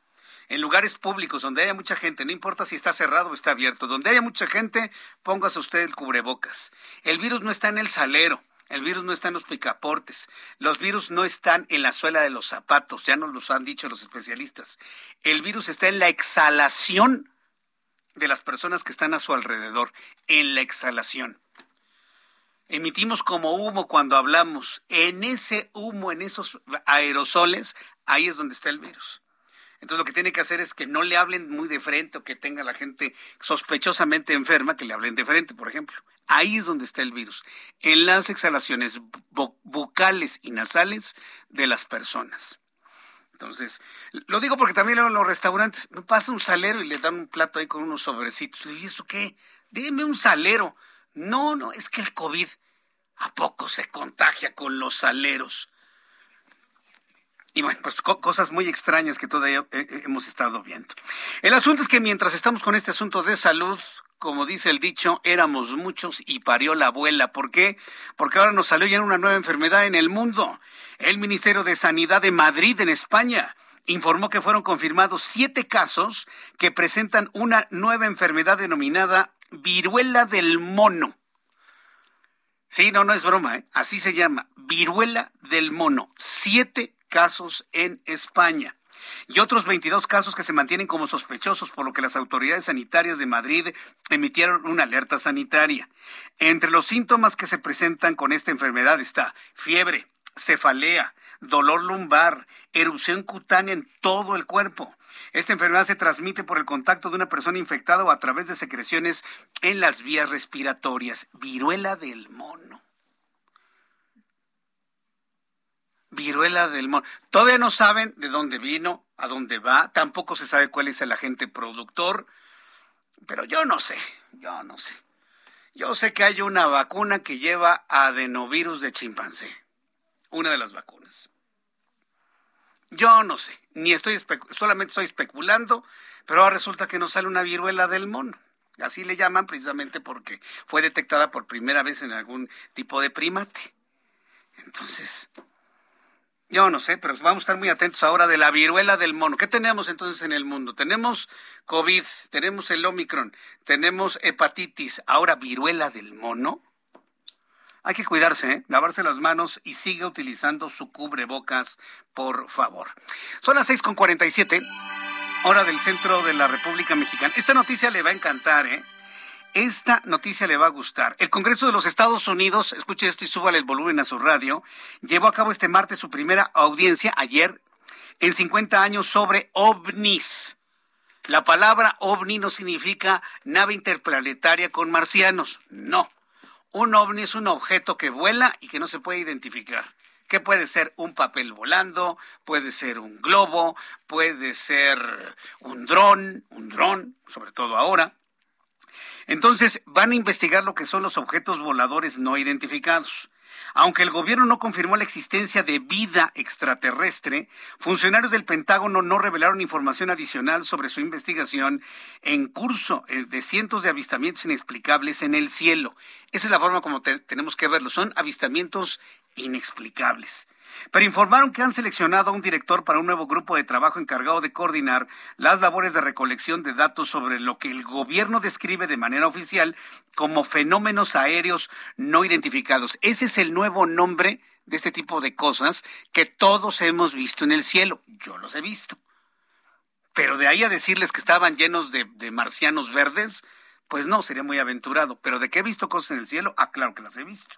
[SPEAKER 1] En lugares públicos donde haya mucha gente, no importa si está cerrado o está abierto, donde haya mucha gente, póngase usted el cubrebocas. El virus no está en el salero. El virus no está en los picaportes. Los virus no están en la suela de los zapatos. Ya nos lo han dicho los especialistas. El virus está en la exhalación de las personas que están a su alrededor. En la exhalación emitimos como humo cuando hablamos. En ese humo, en esos aerosoles, ahí es donde está el virus. Entonces lo que tiene que hacer es que no le hablen muy de frente o que tenga la gente sospechosamente enferma, que le hablen de frente, por ejemplo. Ahí es donde está el virus, en las exhalaciones bucales y nasales de las personas. Entonces, lo digo porque también en los restaurantes me pasa un salero y le dan un plato ahí con unos sobrecitos. ¿Y esto qué? Deme un salero. No, no, es que el COVID ¿A poco se contagia con los saleros? Y bueno, pues cosas muy extrañas que todavía hemos estado viendo. El asunto es que mientras estamos con este asunto de salud, como dice el dicho, éramos muchos y parió la abuela. ¿Por qué? Porque ahora nos salió ya una nueva enfermedad en el mundo. El Ministerio de Sanidad de Madrid, en España, informó que fueron confirmados siete casos que presentan una nueva enfermedad denominada viruela del mono. Sí, no, no es broma, ¿eh? así se llama, viruela del mono. Siete casos en España y otros 22 casos que se mantienen como sospechosos, por lo que las autoridades sanitarias de Madrid emitieron una alerta sanitaria. Entre los síntomas que se presentan con esta enfermedad está fiebre, cefalea, dolor lumbar, erupción cutánea en todo el cuerpo, esta enfermedad se transmite por el contacto de una persona infectada o a través de secreciones en las vías respiratorias. Viruela del mono. Viruela del mono. Todavía no saben de dónde vino, a dónde va, tampoco se sabe cuál es el agente productor, pero yo no sé, yo no sé. Yo sé que hay una vacuna que lleva adenovirus de chimpancé, una de las vacunas. Yo no sé, ni estoy solamente estoy especulando, pero ahora resulta que nos sale una viruela del mono. Así le llaman precisamente porque fue detectada por primera vez en algún tipo de primate. Entonces, yo no sé, pero vamos a estar muy atentos ahora de la viruela del mono. ¿Qué tenemos entonces en el mundo? Tenemos COVID, tenemos el Omicron, tenemos hepatitis, ahora viruela del mono. Hay que cuidarse, ¿eh? lavarse las manos y siga utilizando su cubrebocas, por favor. Son las 6.47, hora del centro de la República Mexicana. Esta noticia le va a encantar, ¿eh? Esta noticia le va a gustar. El Congreso de los Estados Unidos, escuche esto y súbale el volumen a su radio, llevó a cabo este martes su primera audiencia, ayer, en 50 años sobre ovnis. La palabra ovni no significa nave interplanetaria con marcianos, no un ovni es un objeto que vuela y que no se puede identificar. ¿Qué puede ser un papel volando, puede ser un globo, puede ser un dron, un dron, sobre todo ahora. Entonces van a investigar lo que son los objetos voladores no identificados. Aunque el gobierno no confirmó la existencia de vida extraterrestre, funcionarios del Pentágono no revelaron información adicional sobre su investigación en curso eh, de cientos de avistamientos inexplicables en el cielo. Esa es la forma como tenemos que verlo. Son avistamientos inexplicables. Pero informaron que han seleccionado a un director para un nuevo grupo de trabajo encargado de coordinar las labores de recolección de datos sobre lo que el gobierno describe de manera oficial como fenómenos aéreos no identificados. Ese es el nuevo nombre de este tipo de cosas que todos hemos visto en el cielo. Yo los he visto. Pero de ahí a decirles que estaban llenos de, de marcianos verdes, pues no, sería muy aventurado. Pero de qué he visto cosas en el cielo, ah, claro que las he visto.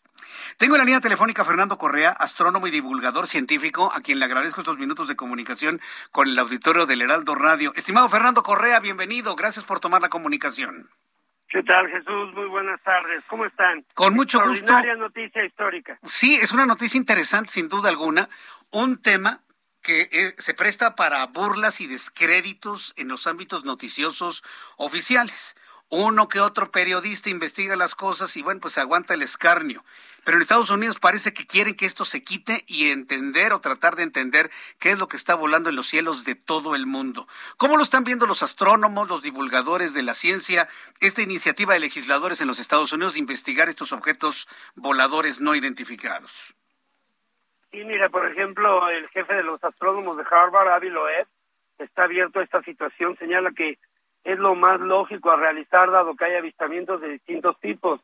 [SPEAKER 1] Tengo en la línea telefónica a Fernando Correa, astrónomo y divulgador científico, a quien le agradezco estos minutos de comunicación con el auditorio del Heraldo Radio. Estimado Fernando Correa, bienvenido. Gracias por tomar la comunicación.
[SPEAKER 12] ¿Qué tal, Jesús? Muy buenas tardes. ¿Cómo están?
[SPEAKER 1] Con mucho gusto.
[SPEAKER 12] Extraordinaria noticia histórica.
[SPEAKER 1] Sí, es una noticia interesante, sin duda alguna. Un tema que eh, se presta para burlas y descréditos en los ámbitos noticiosos oficiales. Uno que otro periodista investiga las cosas y bueno, pues se aguanta el escarnio. Pero en Estados Unidos parece que quieren que esto se quite y entender o tratar de entender qué es lo que está volando en los cielos de todo el mundo. ¿Cómo lo están viendo los astrónomos, los divulgadores de la ciencia, esta iniciativa de legisladores en los Estados Unidos de investigar estos objetos voladores no identificados?
[SPEAKER 12] Sí, mira, por ejemplo, el jefe de los astrónomos de Harvard, Avi Loeb, está abierto a esta situación, señala que es lo más lógico a realizar dado que hay avistamientos de distintos tipos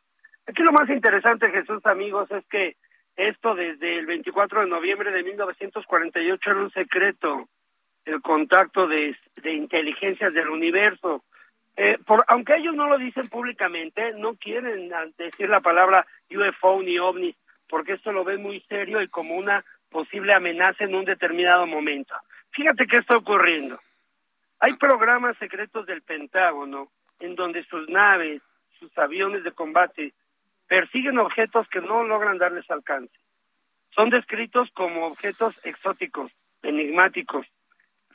[SPEAKER 12] Aquí lo más interesante, Jesús, amigos, es que esto desde el 24 de noviembre de 1948 era un secreto, el contacto de, inteligencias del universo. Eh, por, aunque ellos no lo dicen públicamente, no quieren decir la palabra UFO ni ovnis, porque esto lo ven muy serio y como una posible amenaza en un determinado momento. Fíjate qué está ocurriendo. Hay programas secretos del Pentágono en donde sus naves, sus aviones de combate persiguen objetos que no logran darles alcance. Son descritos como objetos exóticos, enigmáticos,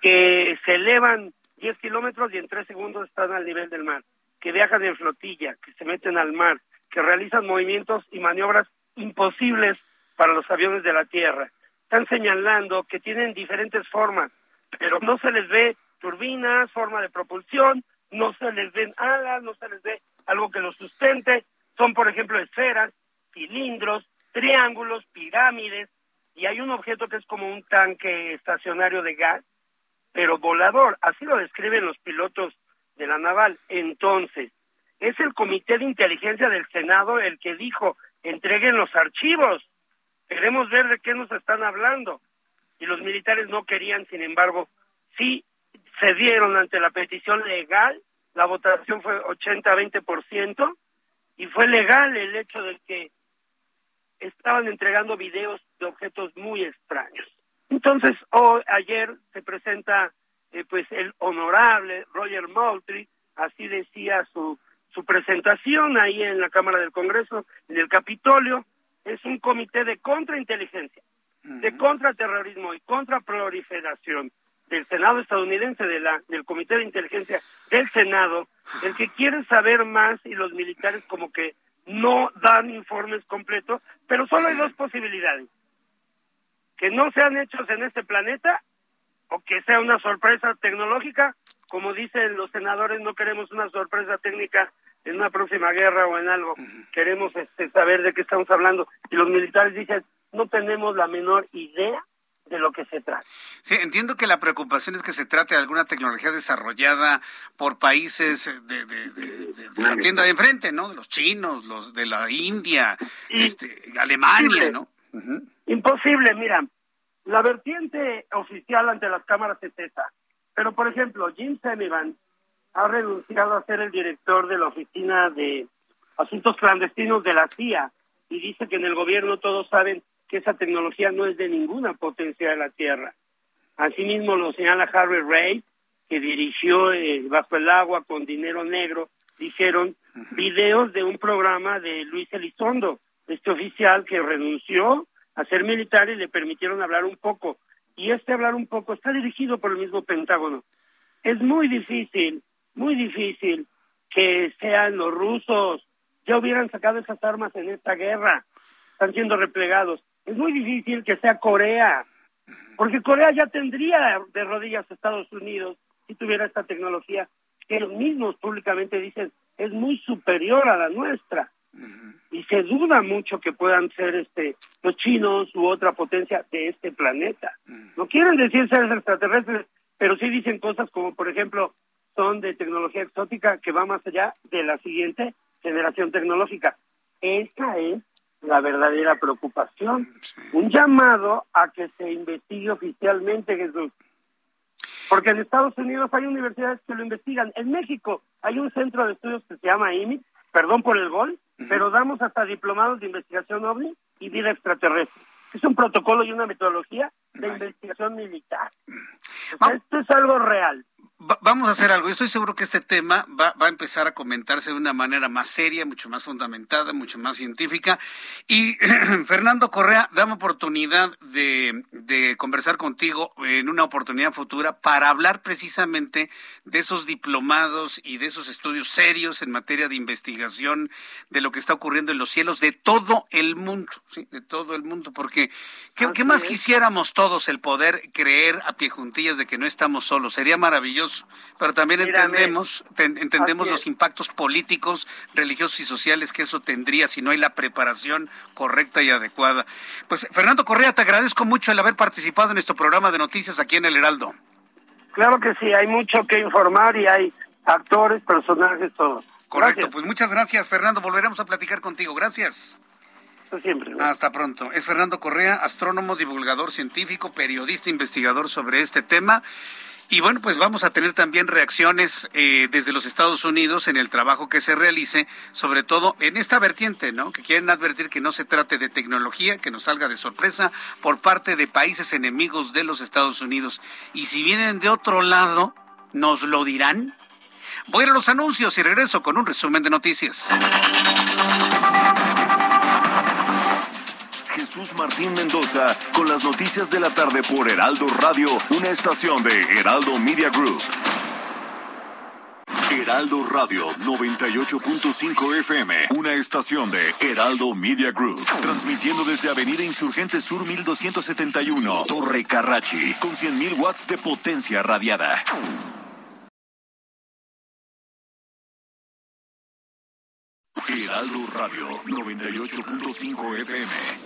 [SPEAKER 12] que se elevan 10 kilómetros y en 3 segundos están al nivel del mar, que viajan en flotilla, que se meten al mar, que realizan movimientos y maniobras imposibles para los aviones de la Tierra. Están señalando que tienen diferentes formas, pero no se les ve turbinas, forma de propulsión, no se les ven alas, no se les ve algo que los sustente, son, por ejemplo, esferas, cilindros, triángulos, pirámides, y hay un objeto que es como un tanque estacionario de gas, pero volador. Así lo describen los pilotos de la naval. Entonces, es el Comité de Inteligencia del Senado el que dijo, entreguen los archivos, queremos ver de qué nos están hablando. Y los militares no querían, sin embargo, sí cedieron ante la petición legal, la votación fue 80-20%, y fue legal el hecho de que estaban entregando videos de objetos muy extraños. Entonces, hoy, ayer se presenta eh, pues el honorable Roger Moultrie, así decía su, su presentación ahí en la Cámara del Congreso, en el Capitolio, es un comité de contrainteligencia, de contraterrorismo y contraproliferación del Senado estadounidense, de la, del Comité de Inteligencia del Senado, el que quiere saber más y los militares como que no dan informes completos, pero solo hay dos posibilidades. Que no sean hechos en este planeta o que sea una sorpresa tecnológica, como dicen los senadores, no queremos una sorpresa técnica en una próxima guerra o en algo, queremos este, saber de qué estamos hablando. Y los militares dicen, no tenemos la menor idea de lo que se trata.
[SPEAKER 1] Sí, entiendo que la preocupación es que se trate de alguna tecnología desarrollada por países de, la tienda de enfrente, ¿no? De los chinos, los de la India, este, Alemania, ¿no?
[SPEAKER 12] Imposible, mira, la vertiente oficial ante las cámaras es esa. Pero, por ejemplo, Jim Semivan ha renunciado a ser el director de la Oficina de Asuntos Clandestinos de la CIA y dice que en el gobierno todos saben que esa tecnología no es de ninguna potencia de la Tierra. Asimismo lo señala Harry Ray, que dirigió eh, Bajo el Agua con Dinero Negro, dijeron videos de un programa de Luis Elizondo, este oficial que renunció a ser militar y le permitieron hablar un poco. Y este hablar un poco está dirigido por el mismo Pentágono. Es muy difícil, muy difícil que sean los rusos, ya hubieran sacado esas armas en esta guerra, están siendo replegados es muy difícil que sea Corea, porque Corea ya tendría de rodillas a Estados Unidos si tuviera esta tecnología que los mismos públicamente dicen es muy superior a la nuestra y se duda mucho que puedan ser este los chinos u otra potencia de este planeta. No quieren decir ser extraterrestres, pero sí dicen cosas como por ejemplo son de tecnología exótica que va más allá de la siguiente generación tecnológica. Esta es la verdadera preocupación. Un llamado a que se investigue oficialmente, Jesús. Porque en Estados Unidos hay universidades que lo investigan. En México hay un centro de estudios que se llama IMI, perdón por el gol, pero damos hasta diplomados de investigación OVNI y vida extraterrestre. Es un protocolo y una metodología de investigación militar. esto es algo real.
[SPEAKER 1] Vamos a hacer algo. Yo estoy seguro que este tema va, a empezar a comentarse de una manera más seria, mucho más fundamentada, mucho más científica. Y Fernando Correa, dame oportunidad de, de conversar contigo en una oportunidad futura para hablar precisamente de esos diplomados y de esos estudios serios en materia de investigación de lo que está ocurriendo en los cielos de todo el mundo, ¿sí? de todo el mundo, porque ¿qué, más quisiéramos todos el poder creer a pie juntillas de que no estamos solos? Sería maravilloso, pero también entendemos, entendemos los impactos políticos, religiosos y sociales que eso tendría si no hay la preparación correcta y adecuada. Pues Fernando Correa, te agradezco mucho el haber participado en nuestro programa de noticias aquí en El Heraldo.
[SPEAKER 12] Claro que sí, hay mucho que informar y hay actores, personajes, todos.
[SPEAKER 1] Correcto, pues muchas gracias, Fernando. Volveremos a platicar contigo. Gracias.
[SPEAKER 12] Siempre.
[SPEAKER 1] Hasta pronto. Es Fernando Correa, astrónomo, divulgador científico, periodista, investigador sobre este tema. Y bueno, pues vamos a tener también reacciones eh, desde los Estados Unidos en el trabajo que se realice, sobre todo en esta vertiente, ¿no? Que quieren advertir que no se trate de tecnología, que nos salga de sorpresa por parte de países enemigos de los Estados Unidos. Y si vienen de otro lado, ¿nos lo dirán? Voy a, los anuncios y regreso con un resumen de noticias.
[SPEAKER 7] Jesús Martín Mendoza con las noticias de la tarde por Heraldo Radio, una estación de Heraldo Media Group. Heraldo Radio 98.5 FM, una estación de Heraldo Media Group, transmitiendo desde Avenida Insurgente Sur 1271, Torre Carrachi, con 100.000 watts de potencia radiada. Heraldo Radio 98.5 FM.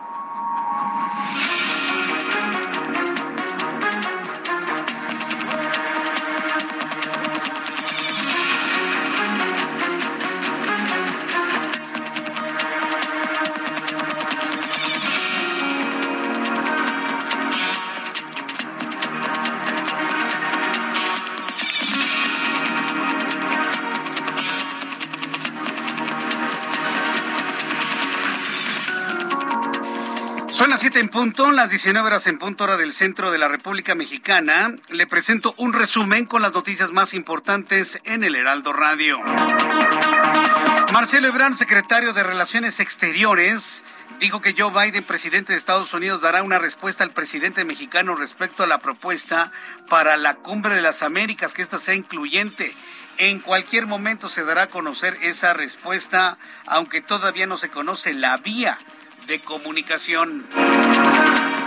[SPEAKER 1] Punto, las 19 horas en punto hora del centro de la República Mexicana. Le presento un resumen con las noticias más importantes en el Heraldo Radio. Marcelo Ebrard, secretario de Relaciones Exteriores, dijo que Joe Biden, presidente de Estados Unidos, dará una respuesta al presidente mexicano respecto a la propuesta para la Cumbre de las Américas, que ésta sea incluyente. En cualquier momento se dará a conocer esa respuesta, aunque todavía no se conoce la vía de comunicación.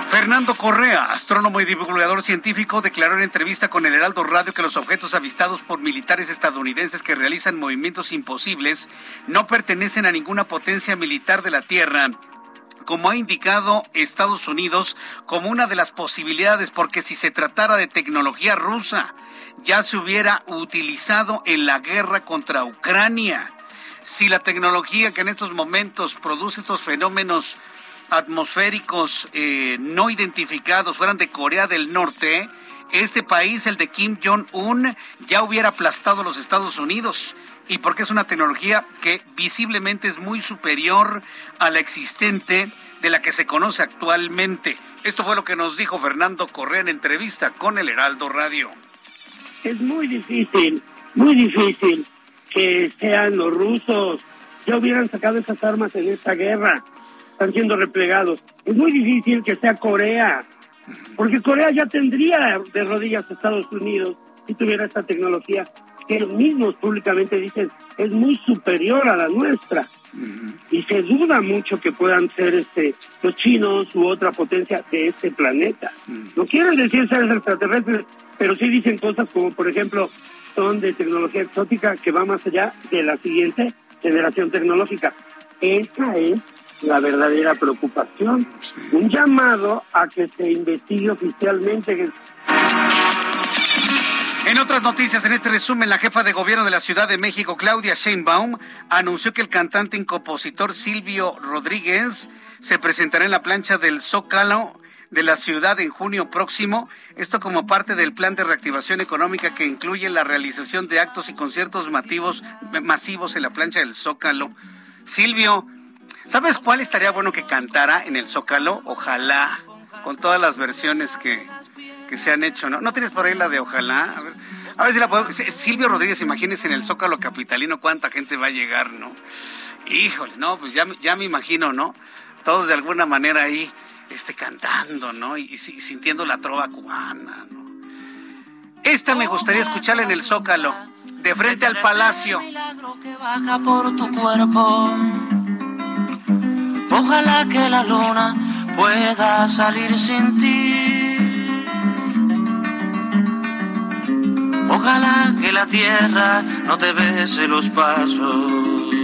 [SPEAKER 1] Fernando Correa, astrónomo y divulgador científico, declaró en entrevista con el Heraldo Radio que los objetos avistados por militares estadounidenses que realizan movimientos imposibles no pertenecen a ninguna potencia militar de la Tierra como ha indicado Estados Unidos, como una de las posibilidades, porque si se tratara de tecnología rusa, ya se hubiera utilizado en la guerra contra Ucrania si la tecnología que en estos momentos produce estos fenómenos atmosféricos eh, no identificados fueran de Corea del Norte, este país, el de Kim Jong-un, ya hubiera aplastado a los Estados Unidos. Y porque es una tecnología que visiblemente es muy superior a la existente de la que se conoce actualmente. Esto fue lo que nos dijo Fernando Correa en entrevista con el Heraldo Radio.
[SPEAKER 12] Es muy difícil, muy difícil que sean los rusos, ya hubieran sacado esas armas en esta guerra, están siendo replegados. Es muy difícil que sea Corea, porque Corea ya tendría de rodillas a Estados Unidos si tuviera esta tecnología que ellos mismos públicamente dicen es muy superior a la nuestra. Y se duda mucho que puedan ser este los chinos u otra potencia de este planeta. No quieren decir ser extraterrestres, pero sí dicen cosas como, por ejemplo, son de tecnología exótica que va más allá de la siguiente generación tecnológica. Esa es la verdadera preocupación. Un llamado a que se investigue oficialmente.
[SPEAKER 1] En otras noticias, en este resumen, la jefa de gobierno de la Ciudad de México, Claudia Sheinbaum, anunció que el cantante y compositor Silvio Rodríguez se presentará en la plancha del Zócalo de la ciudad en junio próximo. Esto como parte del plan de reactivación económica que incluye la realización de actos y conciertos masivos, en la plancha del Zócalo. Silvio, ¿Sabes cuál estaría bueno que cantara en el Zócalo? Ojalá, con todas las versiones que, que se han hecho, ¿no? ¿No tienes por ahí la de Ojalá? A ver, a ver si la podemos... Silvio Rodríguez, imagínese en el Zócalo Capitalino cuánta gente va a llegar, ¿no? Híjole, no, pues ya, ya me imagino, ¿no? Todos de alguna manera ahí este, cantando, ¿no? Y, sintiendo la trova cubana, ¿no? Esta me gustaría escucharla en el Zócalo, de frente al palacio.
[SPEAKER 13] Ojalá que la luna pueda salir sin ti. Ojalá que la tierra no te bese los pasos.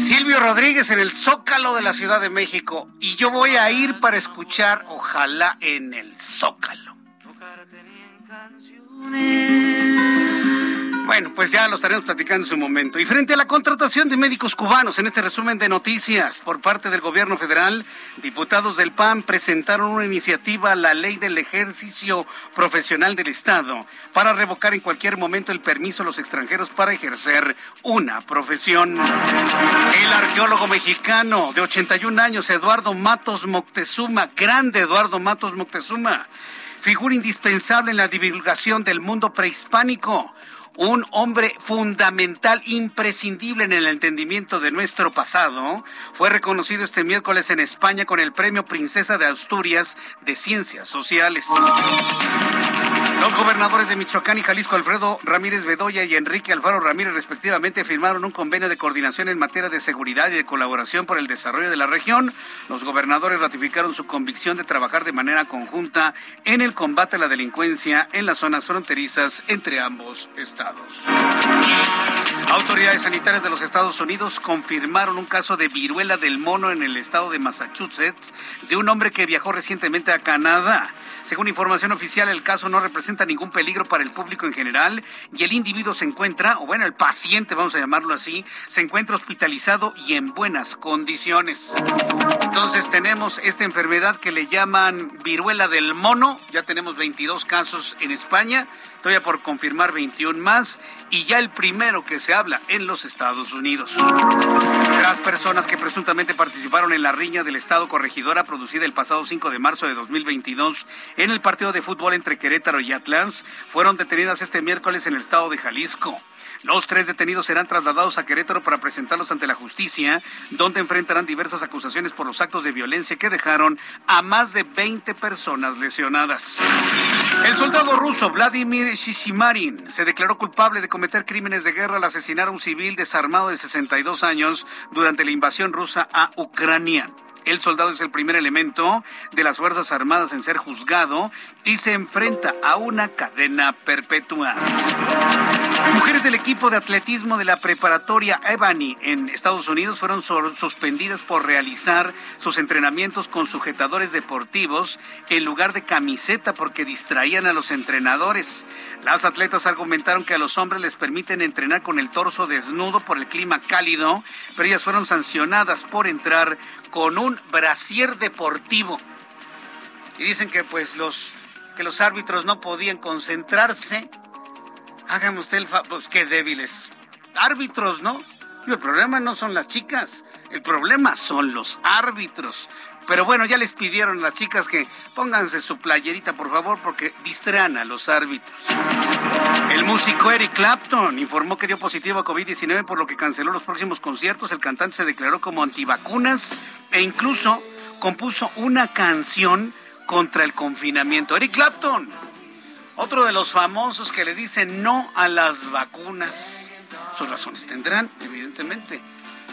[SPEAKER 1] Silvio Rodríguez en el Zócalo de la Ciudad de México. Y yo voy a ir para escuchar Ojalá en el Zócalo. Bueno, pues ya lo estaremos platicando en su momento. Y frente a la contratación de médicos cubanos, en este resumen de noticias por parte del gobierno federal, diputados del PAN presentaron una iniciativa a la ley del ejercicio profesional del Estado para revocar en cualquier momento el permiso a los extranjeros para ejercer una profesión. El arqueólogo mexicano de 81 años, Eduardo Matos Moctezuma, grande Eduardo Matos Moctezuma, figura indispensable en la divulgación del mundo prehispánico un hombre fundamental, imprescindible en el entendimiento de nuestro pasado, fue reconocido este miércoles en España con el Premio Princesa de Asturias de Ciencias Sociales. Los gobernadores de Michoacán y Jalisco, Alfredo Ramírez Bedoya y Enrique Alfaro Ramírez, respectivamente, firmaron un convenio de coordinación en materia de seguridad y de colaboración por el desarrollo de la región. Los gobernadores ratificaron su convicción de trabajar de manera conjunta en el combate a la delincuencia en las zonas fronterizas entre ambos estados. Autoridades sanitarias de los Estados Unidos confirmaron un caso de viruela del mono en el estado de Massachusetts de un hombre que viajó recientemente a Canadá. Según información oficial, el caso no representa ningún peligro para el público en general y el individuo se encuentra, o bueno, el paciente, vamos a llamarlo así, se encuentra hospitalizado y en buenas condiciones. Entonces tenemos esta enfermedad que le llaman viruela del mono, ya tenemos 22 casos en España, todavía por confirmar 21 más y ya el primero que se habla en los Estados Unidos. Las personas que presuntamente participaron en la riña del Estado Corregidora producida el pasado 5 de marzo de 2022 en el partido de fútbol entre Querétaro y Atlas fueron detenidas este miércoles en el estado de Jalisco. Los tres detenidos serán trasladados a Querétaro para presentarlos ante la justicia, donde enfrentarán diversas acusaciones por los actos de violencia que dejaron a más de 20 personas lesionadas. El soldado ruso Vladimir Shishimarin se declaró culpable de cometer crímenes de guerra al asesinar a un civil desarmado de 62 años durante la invasión rusa a Ucrania. El soldado es el primer elemento de las Fuerzas Armadas en ser juzgado y se enfrenta a una cadena perpetua. Mujeres del equipo de atletismo de la preparatoria Ebony en Estados Unidos fueron suspendidas por realizar sus entrenamientos con sujetadores deportivos en lugar de camiseta porque distraían a los entrenadores. Las atletas argumentaron que a los hombres les permiten entrenar con el torso desnudo por el clima cálido, pero ellas fueron sancionadas por entrar con un brasier deportivo. Y dicen que pues los que los árbitros no podían concentrarse. Hágame usted el favor, pues qué débiles. Árbitros, ¿no? el problema no son las chicas, el problema son los árbitros. Pero bueno, ya les pidieron las chicas que pónganse su playerita, por favor, porque distraen a los árbitros. El músico Eric Clapton informó que dio positivo a COVID-19, por lo que canceló los próximos conciertos. El cantante se declaró como antivacunas e incluso compuso una canción contra el confinamiento. Eric Clapton, otro de los famosos que le dicen no a las vacunas. Sus razones tendrán, evidentemente.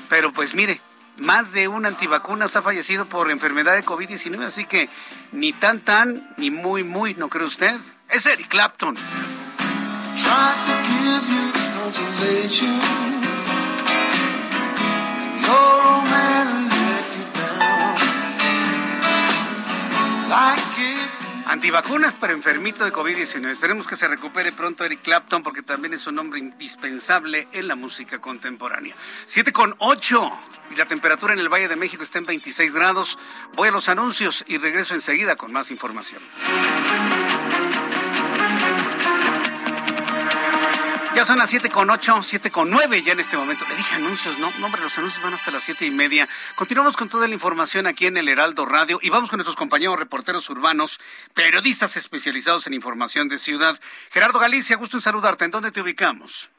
[SPEAKER 1] Pero pues mire, más de un antivacunas ha fallecido por enfermedad de COVID-19, así que ni tan tan, ni muy muy, ¿no cree usted? Es Eric Clapton. Antivacunas pero enfermito de COVID-19. Esperemos que se recupere pronto Eric Clapton porque también es un hombre indispensable en la música contemporánea. 7 con 8 y la temperatura en el Valle de México está en 26 grados. Voy a los anuncios y regreso enseguida con más información. Ya son las siete con ocho, siete con nueve ya en este momento. Le dije anuncios, ¿no? No, hombre, los anuncios van hasta las siete y media. Continuamos con toda la información aquí en el Heraldo Radio y vamos con nuestros compañeros reporteros urbanos, periodistas especializados en información de ciudad. Gerardo Galicia, gusto en saludarte. ¿En dónde te ubicamos?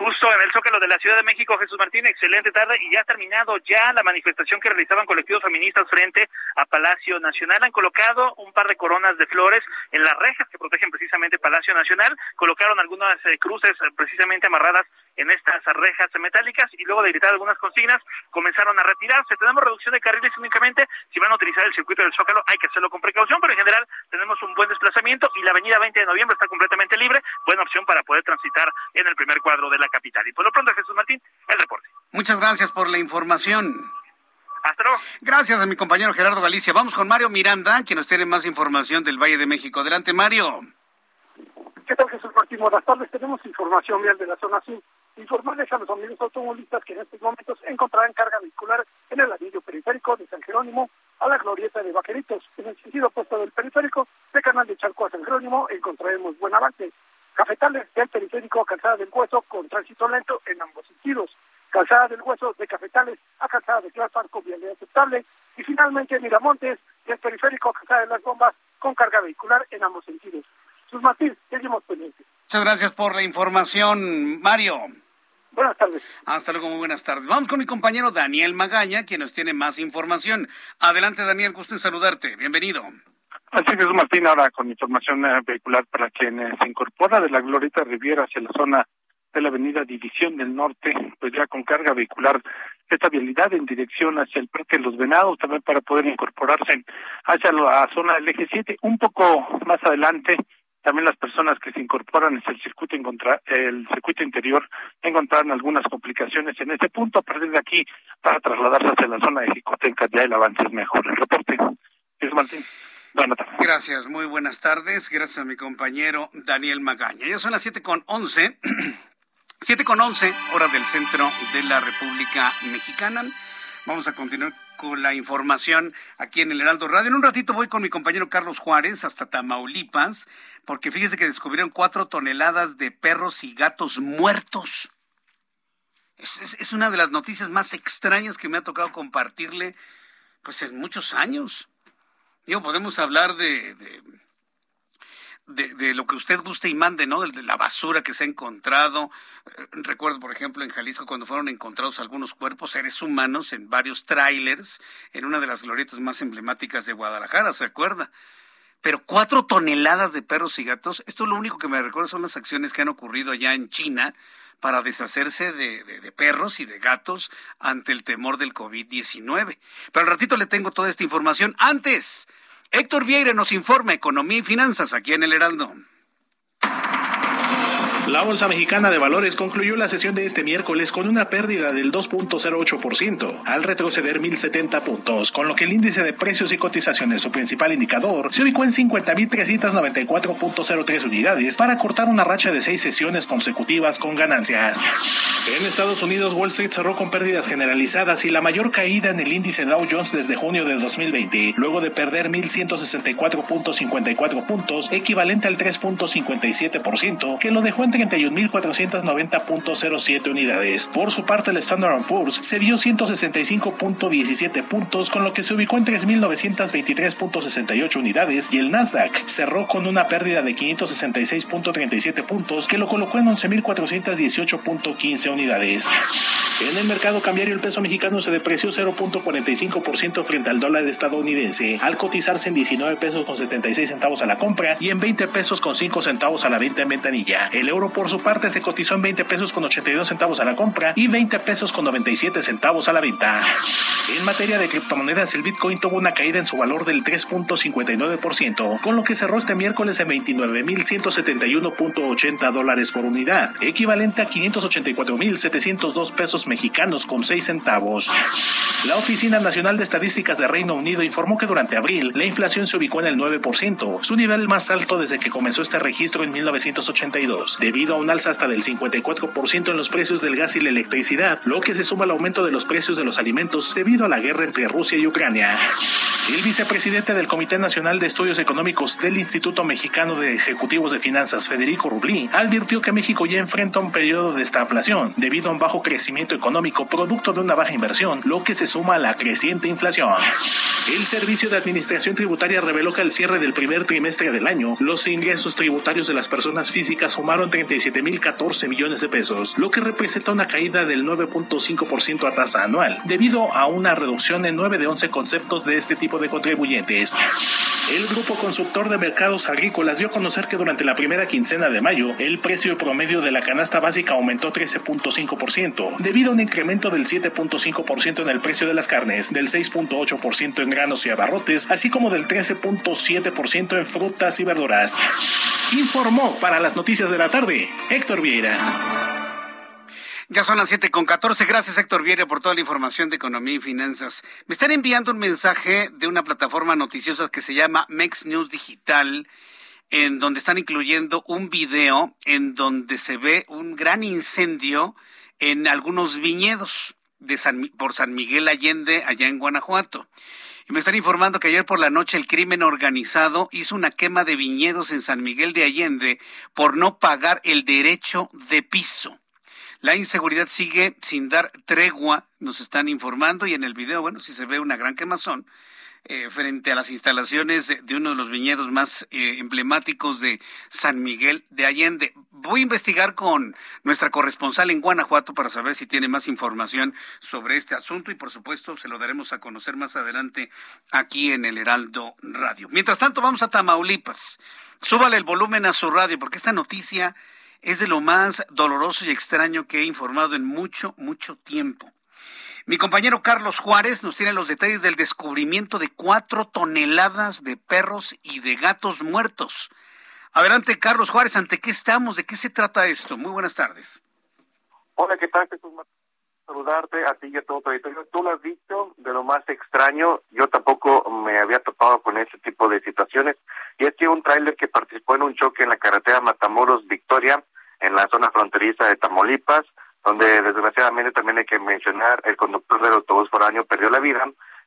[SPEAKER 2] Justo en el Zócalo de la Ciudad de México, Jesús Martín, excelente tarde y ya ha terminado ya la manifestación que realizaban colectivos feministas frente a Palacio Nacional. Han colocado un par de coronas de flores en las rejas que protegen precisamente Palacio Nacional, colocaron algunas eh, cruces eh, precisamente amarradas en estas rejas metálicas y luego de gritar algunas consignas comenzaron a retirarse. Tenemos reducción de carriles únicamente si van a utilizar el circuito del Zócalo hay que hacerlo con precaución, pero en general tenemos un buen desplazamiento y la avenida 20 de noviembre está completamente libre, buena opción para poder transitar en el primer cuadro de la capital. Y por lo pronto, Jesús Martín, el reporte.
[SPEAKER 1] Muchas gracias por la información.
[SPEAKER 2] Hasta luego.
[SPEAKER 1] Gracias a mi compañero Gerardo Galicia. Vamos con Mario Miranda, quien nos tiene más información del Valle de México. Adelante, Mario.
[SPEAKER 3] ¿Qué tal, Jesús Martín? Buenas tardes. Tenemos información vial de la zona sur. Informarles a los amigos automovilistas que en estos momentos encontrarán carga vehicular en el anillo periférico de San Jerónimo a la glorieta de Vaqueritos. En el sentido opuesto del periférico, de Canal de Charco a San Jerónimo, encontraremos buen avance. Cafetales del periférico a Calzada del Hueso con tránsito lento en ambos sentidos. Calzada del Hueso de Cafetales a Calzada de Clark con vialidad aceptable. Y finalmente Miramontes del periférico a Calzada de las Bombas con carga vehicular en ambos sentidos. Sus Martín, seguimos pendientes.
[SPEAKER 1] Muchas gracias por la información, Mario.
[SPEAKER 3] Buenas tardes.
[SPEAKER 1] Hasta luego, muy buenas tardes. Vamos con mi compañero Daniel Magaña, quien nos tiene más información. Adelante, Daniel, gusto en saludarte. Bienvenido.
[SPEAKER 4] Así es, Martín, ahora con información eh, vehicular para quien eh, se incorpora de la Glorita Riviera hacia la zona de la avenida División del Norte, pues ya con carga vehicular, esta vialidad en dirección hacia el Parque de los Venados, también para poder incorporarse hacia la zona del eje 7, un poco más adelante, también las personas que se incorporan el circuito el circuito interior encontrarán algunas complicaciones en este punto. A partir de aquí, para trasladarse hacia la zona de Jicotenca, ya el avance es mejor. El reporte es Martín. Buenas tardes.
[SPEAKER 1] Gracias, muy buenas tardes. Gracias a mi compañero Daniel Magaña. Ya son las siete con once. Siete con once, hora del centro de la República Mexicana. Vamos a continuar la información aquí en el Heraldo Radio. En un ratito voy con mi compañero Carlos Juárez hasta Tamaulipas, porque fíjese que descubrieron cuatro toneladas de perros y gatos muertos. Es, una de las noticias más extrañas que me ha tocado compartirle, pues en muchos años. Digo, podemos hablar de, de, lo que usted guste y mande, ¿no? De, la basura que se ha encontrado. Eh, recuerdo, por ejemplo, en Jalisco cuando fueron encontrados algunos cuerpos, seres humanos, en varios trailers, en una de las glorietas más emblemáticas de Guadalajara, ¿se acuerda? Pero cuatro toneladas de perros y gatos, esto lo único que me recuerda son las acciones que han ocurrido allá en China para deshacerse de, de, perros y de gatos ante el temor del COVID-19. Pero al ratito le tengo toda esta información. Antes, Héctor Vieira nos informa Economía y Finanzas aquí en el Heraldo.
[SPEAKER 14] La Bolsa Mexicana de Valores concluyó la sesión de este miércoles con una pérdida del 2.08%, al retroceder 1.070 puntos, con lo que el índice de precios y cotizaciones, su principal indicador, se ubicó en 50.394.03 unidades para cortar una racha de seis sesiones consecutivas con ganancias. En Estados Unidos, Wall Street cerró con pérdidas generalizadas y la mayor caída en el índice Dow Jones desde junio de 2020, luego de perder 1.164.54 puntos, equivalente al 3.57%, que lo dejó en 31.490.07 unidades. Por su parte, el Standard Poor's se dio 165.17 puntos, con lo que se ubicó en 3.923.68 unidades, y el Nasdaq cerró con una pérdida de 566.37 puntos, que lo colocó en 11.418.15 unidades. En el mercado cambiario el peso mexicano se depreció 0.45% frente al dólar estadounidense, al cotizarse en 19 pesos con 76 centavos a la compra y en 20 pesos con 5 centavos a la venta en ventanilla. El euro por su parte se cotizó en 20 pesos con 82 centavos a la compra y 20 pesos con 97 centavos a la venta. En materia de criptomonedas, el Bitcoin tuvo una caída en su valor del 3.59%, con lo que cerró este miércoles en 29.171.80 dólares por unidad, equivalente a 584.702 pesos mexicanos con 6 centavos. La Oficina Nacional de Estadísticas de Reino Unido informó que durante abril la inflación se ubicó en el 9%, su nivel más alto desde que comenzó este registro en 1982, debido a un alza hasta del 54% en los precios del gas y la electricidad, lo que se suma al aumento de los precios de los alimentos debido a la guerra entre Rusia y Ucrania. El vicepresidente del Comité Nacional de Estudios Económicos del Instituto Mexicano de Ejecutivos de Finanzas, Federico Rublí, advirtió que México ya enfrenta un periodo de estaflación debido a un bajo crecimiento económico producto de una baja inversión, lo que se suma a la creciente inflación. El Servicio de Administración Tributaria reveló que al cierre del primer trimestre del año, los ingresos tributarios de las personas físicas sumaron 37.014 millones de pesos, lo que representa una caída del 9.5% a tasa anual, debido a una reducción en 9 de 11 conceptos de este tipo de contribuyentes. El Grupo Consultor de Mercados Agrícolas dio a conocer que durante la primera quincena de mayo, el precio promedio de la canasta básica aumentó 13.5%, debido a un incremento del 7.5% en el precio de las carnes, del 6.8% en granos y abarrotes, así como del 13.7% en frutas y verduras. Informó para las noticias de la tarde Héctor Vieira.
[SPEAKER 1] Ya son las siete con catorce. Gracias, Héctor Vieira, por toda la información de economía y finanzas. Me están enviando un mensaje de una plataforma noticiosa que se llama Mex News Digital, en donde están incluyendo un video en donde se ve un gran incendio en algunos viñedos de por San Miguel Allende, allá en Guanajuato. Y me están informando que ayer por la noche el crimen organizado hizo una quema de viñedos en San Miguel de Allende por no pagar el derecho de piso. La inseguridad sigue sin dar tregua, nos están informando, y en el video, bueno, si se ve una gran quemazón. Eh, frente a las instalaciones de, uno de los viñedos más eh, emblemáticos de San Miguel de Allende. Voy a investigar con nuestra corresponsal en Guanajuato para saber si tiene más información sobre este asunto y por supuesto se lo daremos a conocer más adelante aquí en el Heraldo Radio. Mientras tanto, vamos a Tamaulipas. Súbale el volumen a su radio porque esta noticia es de lo más doloroso y extraño que he informado en mucho, mucho tiempo. Mi compañero Carlos Juárez nos tiene los detalles del descubrimiento de cuatro toneladas de perros y de gatos muertos. Adelante, Carlos Juárez, ¿ante qué estamos? ¿De qué se trata esto? Muy buenas tardes.
[SPEAKER 15] Hola, ¿qué tal? Jesús? Saludarte a ti y a todo tu auditorio. Tú lo has dicho, de lo más extraño, yo tampoco me había topado con ese tipo de situaciones. Y es que un tráiler que participó en un choque en la carretera Matamoros-Victoria en la zona fronteriza de Tamaulipas, donde desgraciadamente también hay que mencionar el conductor del autobús foráneo perdió la vida,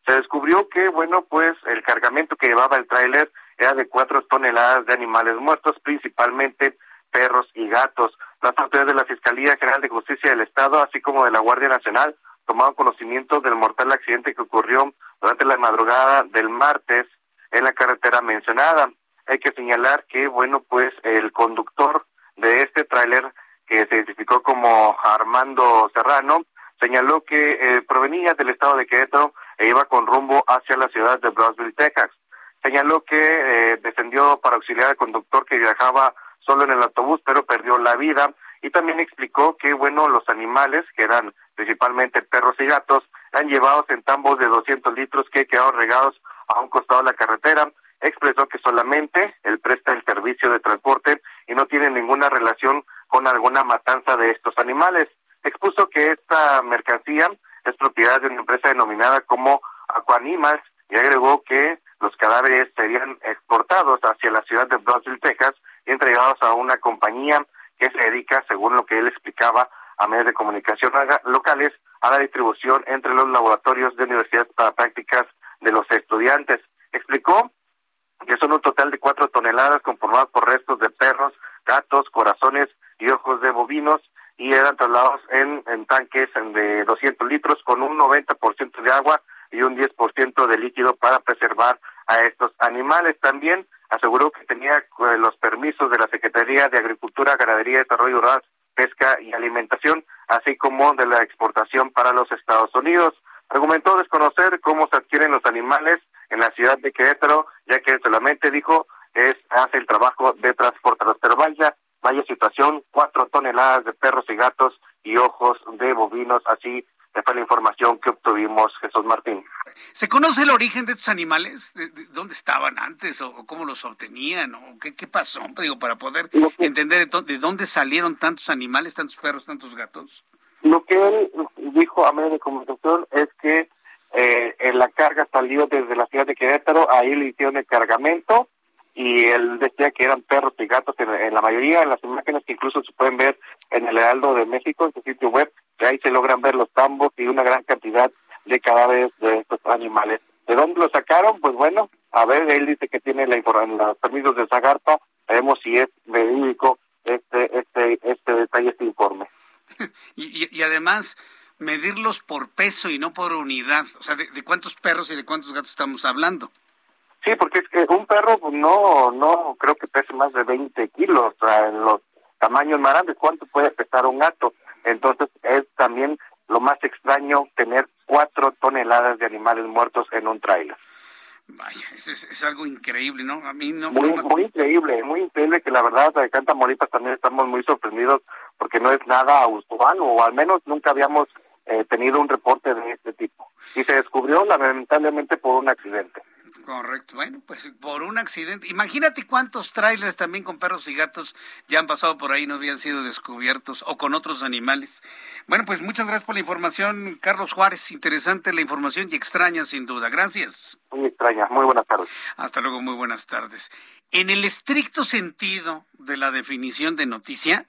[SPEAKER 15] se descubrió que, bueno, pues el cargamento que llevaba el tráiler era de cuatro toneladas de animales muertos, principalmente perros y gatos. Las autoridades de la Fiscalía General de Justicia del Estado, así como de la Guardia Nacional, tomaron conocimiento del mortal accidente que ocurrió durante la madrugada del martes en la carretera mencionada. Hay que señalar que, bueno, pues el conductor de este tráiler que se identificó como Armando Serrano, señaló que eh, provenía del estado de Querétaro e iba con rumbo hacia la ciudad de Brownsville, Texas. Señaló que eh, descendió para auxiliar al conductor que viajaba solo en el autobús, pero perdió la vida. Y también explicó que, bueno, los animales, que eran principalmente perros y gatos, han llevados en tambos de 200 litros que quedaron regados a un costado de la carretera expresó que solamente él presta el servicio de transporte y no tiene ninguna relación con alguna matanza de estos animales. Expuso que esta mercancía es propiedad de una empresa denominada como Aquanimas y agregó que los cadáveres serían exportados hacia la ciudad de Brownsville, Texas, y entregados a una compañía que se dedica, según lo que él explicaba, a medios de comunicación locales, a la distribución entre los laboratorios de universidades para prácticas de los estudiantes. Explicó que son un total de cuatro toneladas conformadas por restos de perros, gatos, corazones y ojos de bovinos y eran trasladados en, tanques de 200 litros con un 90% de agua y un 10% de líquido para preservar a estos animales. También aseguró que tenía eh, los permisos de la Secretaría de Agricultura, Ganadería, Desarrollo Rural, Pesca y Alimentación, así como de la exportación para los Estados Unidos. Argumentó desconocer cómo se adquieren los animales en la ciudad de Querétaro, ya que solamente dijo es hace el trabajo de transportarlos. Pero vaya, vaya situación, cuatro toneladas de perros y gatos y ojos de bovinos, así fue la información que obtuvimos, Jesús Martín.
[SPEAKER 1] ¿Se conoce el origen de estos animales? ¿De, dónde estaban antes o, cómo los obtenían o qué, qué pasó? Digo, para poder entender de dónde salieron tantos animales, tantos perros, tantos gatos.
[SPEAKER 15] Lo que él dijo a medio de comunicación es que eh, la carga salió desde la ciudad de Querétaro, ahí le hicieron el cargamento y él decía que eran perros y gatos en, la mayoría de las imágenes que incluso se pueden ver en el Heraldo de México, en su sitio web, que ahí se logran ver los tambos y una gran cantidad de cadáveres de estos animales. ¿De dónde lo sacaron? Pues bueno, a ver, él dice que tiene la los permisos de Zagarpa, veremos si es verídico este, este, este detalle, este informe.
[SPEAKER 1] y, y, además, medirlos por peso y no por unidad, o sea, de cuántos perros y de cuántos gatos estamos hablando.
[SPEAKER 15] Sí, porque es que un perro pues, no, no creo que pese más de 20 kilos, o sea, en los tamaños más grandes, ¿cuánto puede pesar un gato? Entonces es también lo más extraño tener cuatro toneladas de animales muertos en un tráiler.
[SPEAKER 1] Vaya, es, es, algo increíble, ¿no? A mí no.
[SPEAKER 15] Muy, muy increíble, muy increíble que la verdad de Cantamoripas también estamos muy sorprendidos porque no es nada usual o al menos nunca habíamos eh, tenido un reporte de este tipo. Y se descubrió lamentablemente por un accidente.
[SPEAKER 1] Correcto. Bueno, pues por un accidente. Imagínate cuántos trailers también con perros y gatos ya han pasado por ahí, no habían sido descubiertos o con otros animales. Bueno, pues muchas gracias por la información, Carlos Juárez. Interesante la información y extraña sin duda. Gracias.
[SPEAKER 15] Muy extraña. Muy buenas tardes.
[SPEAKER 1] Hasta luego, muy buenas tardes. En el estricto sentido de la definición de noticia,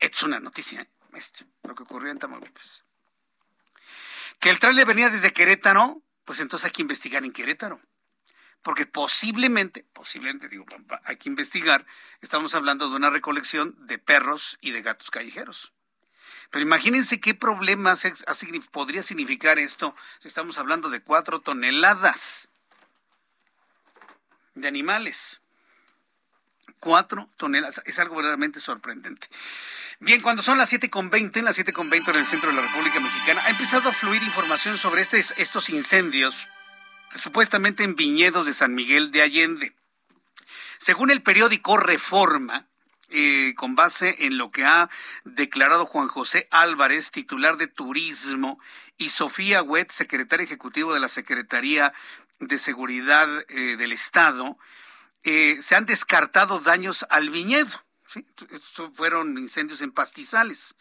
[SPEAKER 1] es una noticia. ¿eh? Esto, lo que ocurrió en Tamaulipas. Que el trailer venía desde Querétaro, pues entonces hay que investigar en Querétaro porque posiblemente, posiblemente, digo, hay que investigar, estamos hablando de una recolección de perros y de gatos callejeros. Pero imagínense qué problemas podría significar esto si estamos hablando de cuatro toneladas de animales. Cuatro toneladas, es algo verdaderamente sorprendente. Bien, cuando son las 7.20, las 7.20 en el centro de la República Mexicana, ha empezado a fluir información sobre este, estos incendios supuestamente en viñedos de San Miguel de Allende. Según el periódico Reforma, eh, con base en lo que ha declarado Juan José Álvarez, titular de Turismo, y Sofía Huet, secretaria ejecutiva de la Secretaría de Seguridad eh, del Estado, eh, se han descartado daños al viñedo. Estos fueron incendios en pastizales.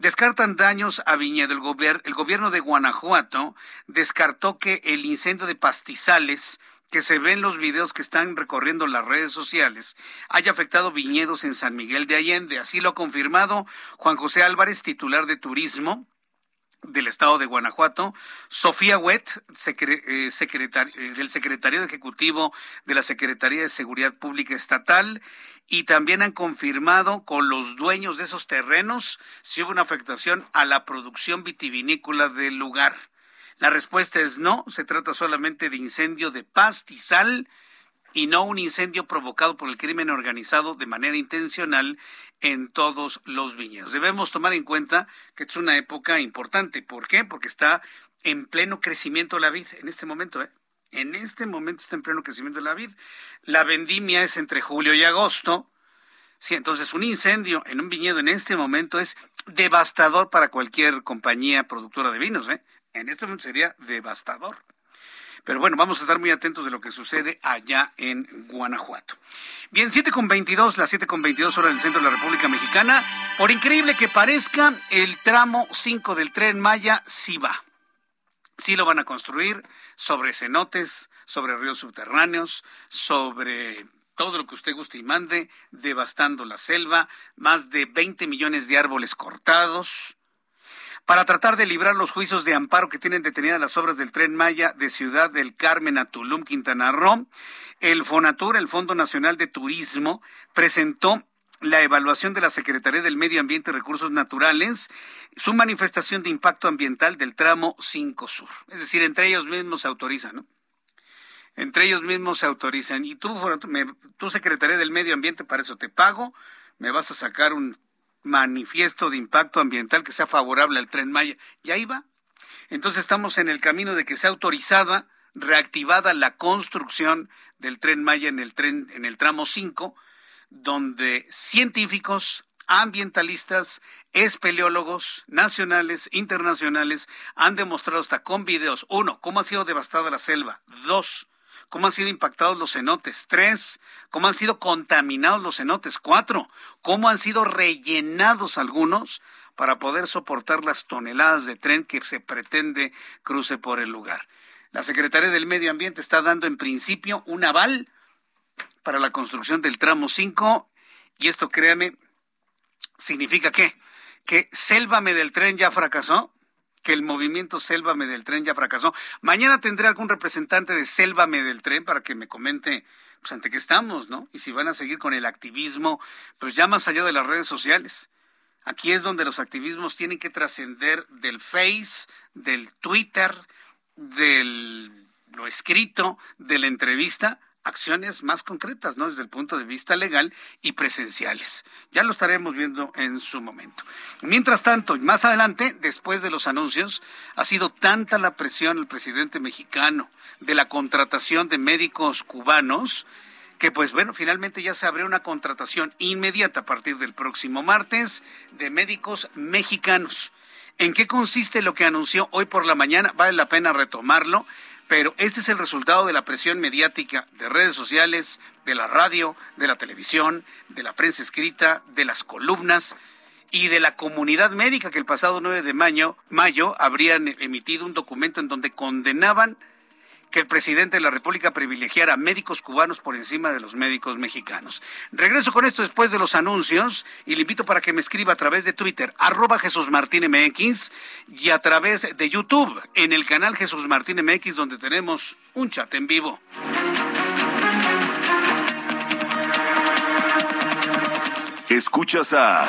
[SPEAKER 1] Descartan daños a viñedo. El, el gobierno de Guanajuato descartó que el incendio de pastizales que se ve en los videos que están recorriendo las redes sociales haya afectado viñedos en San Miguel de Allende. Así lo ha confirmado Juan José Álvarez, titular de Turismo del Estado de Guanajuato, Sofía Wet, eh, eh, del Secretario Ejecutivo de la Secretaría de Seguridad Pública Estatal, y también han confirmado con los dueños de esos terrenos si hubo una afectación a la producción vitivinícola del lugar. La respuesta es no, se trata solamente de incendio de pastizal y no un incendio provocado por el crimen organizado de manera intencional en todos los viñedos. Debemos tomar en cuenta que es una época importante. ¿Por qué? Porque está en pleno crecimiento la vid en este momento, ¿eh? En este momento está en pleno crecimiento la vid. La vendimia es entre julio y agosto. Sí, entonces un incendio en un viñedo en este momento es devastador para cualquier compañía productora de vinos. ¿eh? En este momento sería devastador. Pero bueno, vamos a estar muy atentos de lo que sucede allá en Guanajuato. Bien, 7 con 22, las 7 con 22 horas del centro de la República Mexicana. Por increíble que parezca, el tramo 5 del tren Maya sí va. Sí lo van a construir sobre cenotes, sobre ríos subterráneos, sobre todo lo que usted guste y mande, devastando la selva, más de 20 millones de árboles cortados, para tratar de librar los juicios de amparo que tienen detenidas las obras del tren Maya de Ciudad del Carmen a Tulum, Quintana Roo. El FONATUR, el Fondo Nacional de Turismo, presentó la evaluación de la Secretaría del Medio Ambiente y Recursos Naturales, su manifestación de impacto ambiental del tramo 5 Sur. Es decir, entre ellos mismos se autorizan, ¿no? Entre ellos mismos se autorizan. Y tú, tú Secretaría del Medio Ambiente, para eso te pago, me vas a sacar un manifiesto de impacto ambiental que sea favorable al tren Maya. Y ahí va. Entonces estamos en el camino de que sea autorizada, reactivada la construcción del tren Maya en el tren, en el tramo 5, donde científicos, ambientalistas, espeleólogos nacionales, internacionales, han demostrado hasta con videos, uno, cómo ha sido devastada la selva, dos, cómo han sido impactados los cenotes, tres, cómo han sido contaminados los cenotes, cuatro, cómo han sido rellenados algunos para poder soportar las toneladas de tren que se pretende cruce por el lugar. La Secretaría del Medio Ambiente está dando en principio un aval para la construcción del tramo 5 y esto, créame, significa que que Sélvame del Tren ya fracasó, que el movimiento Sélvame del Tren ya fracasó. Mañana tendré algún representante de Sélvame del Tren para que me comente pues ante qué estamos, ¿no? Y si van a seguir con el activismo, pues ya más allá de las redes sociales. Aquí es donde los activismos tienen que trascender del Face, del Twitter, del lo escrito, de la entrevista, acciones más concretas, ¿no? Desde el punto de vista legal y presenciales. Ya lo estaremos viendo en su momento. Mientras tanto, más adelante, después de los anuncios, ha sido tanta la presión del presidente mexicano de la contratación de médicos cubanos que pues bueno, finalmente ya se abrió una contratación inmediata a partir del próximo martes de médicos mexicanos. ¿En qué consiste lo que anunció hoy por la mañana? Vale la pena retomarlo pero este es el resultado de la presión mediática de redes sociales, de la radio, de la televisión, de la prensa escrita, de las columnas y de la comunidad médica que el pasado 9 de mayo, mayo habrían emitido un documento en donde condenaban que el presidente de la República privilegiara a médicos cubanos por encima de los médicos mexicanos. Regreso con esto después de los anuncios y le invito para que me escriba a través de Twitter, arroba Jesús Martín MX y a través de YouTube en el canal Jesús Martín MX donde tenemos un chat en vivo.
[SPEAKER 7] Escuchas a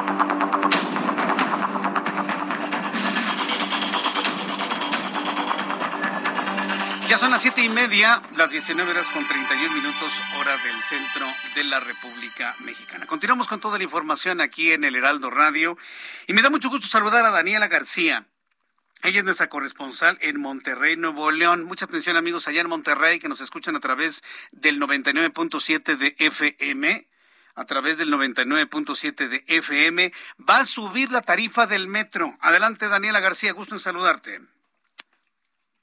[SPEAKER 1] Ya son las siete y media, las 19 horas con 31 minutos, hora del centro de la República Mexicana. Continuamos con toda la información aquí en el Heraldo Radio y me da mucho gusto saludar a Daniela García. Ella es nuestra corresponsal en Monterrey, Nuevo León. Mucha atención amigos allá en Monterrey que nos escuchan a través del 99.7 de FM a través del 99.7 de FM, va a subir la tarifa del metro. Adelante, Daniela García, gusto en saludarte.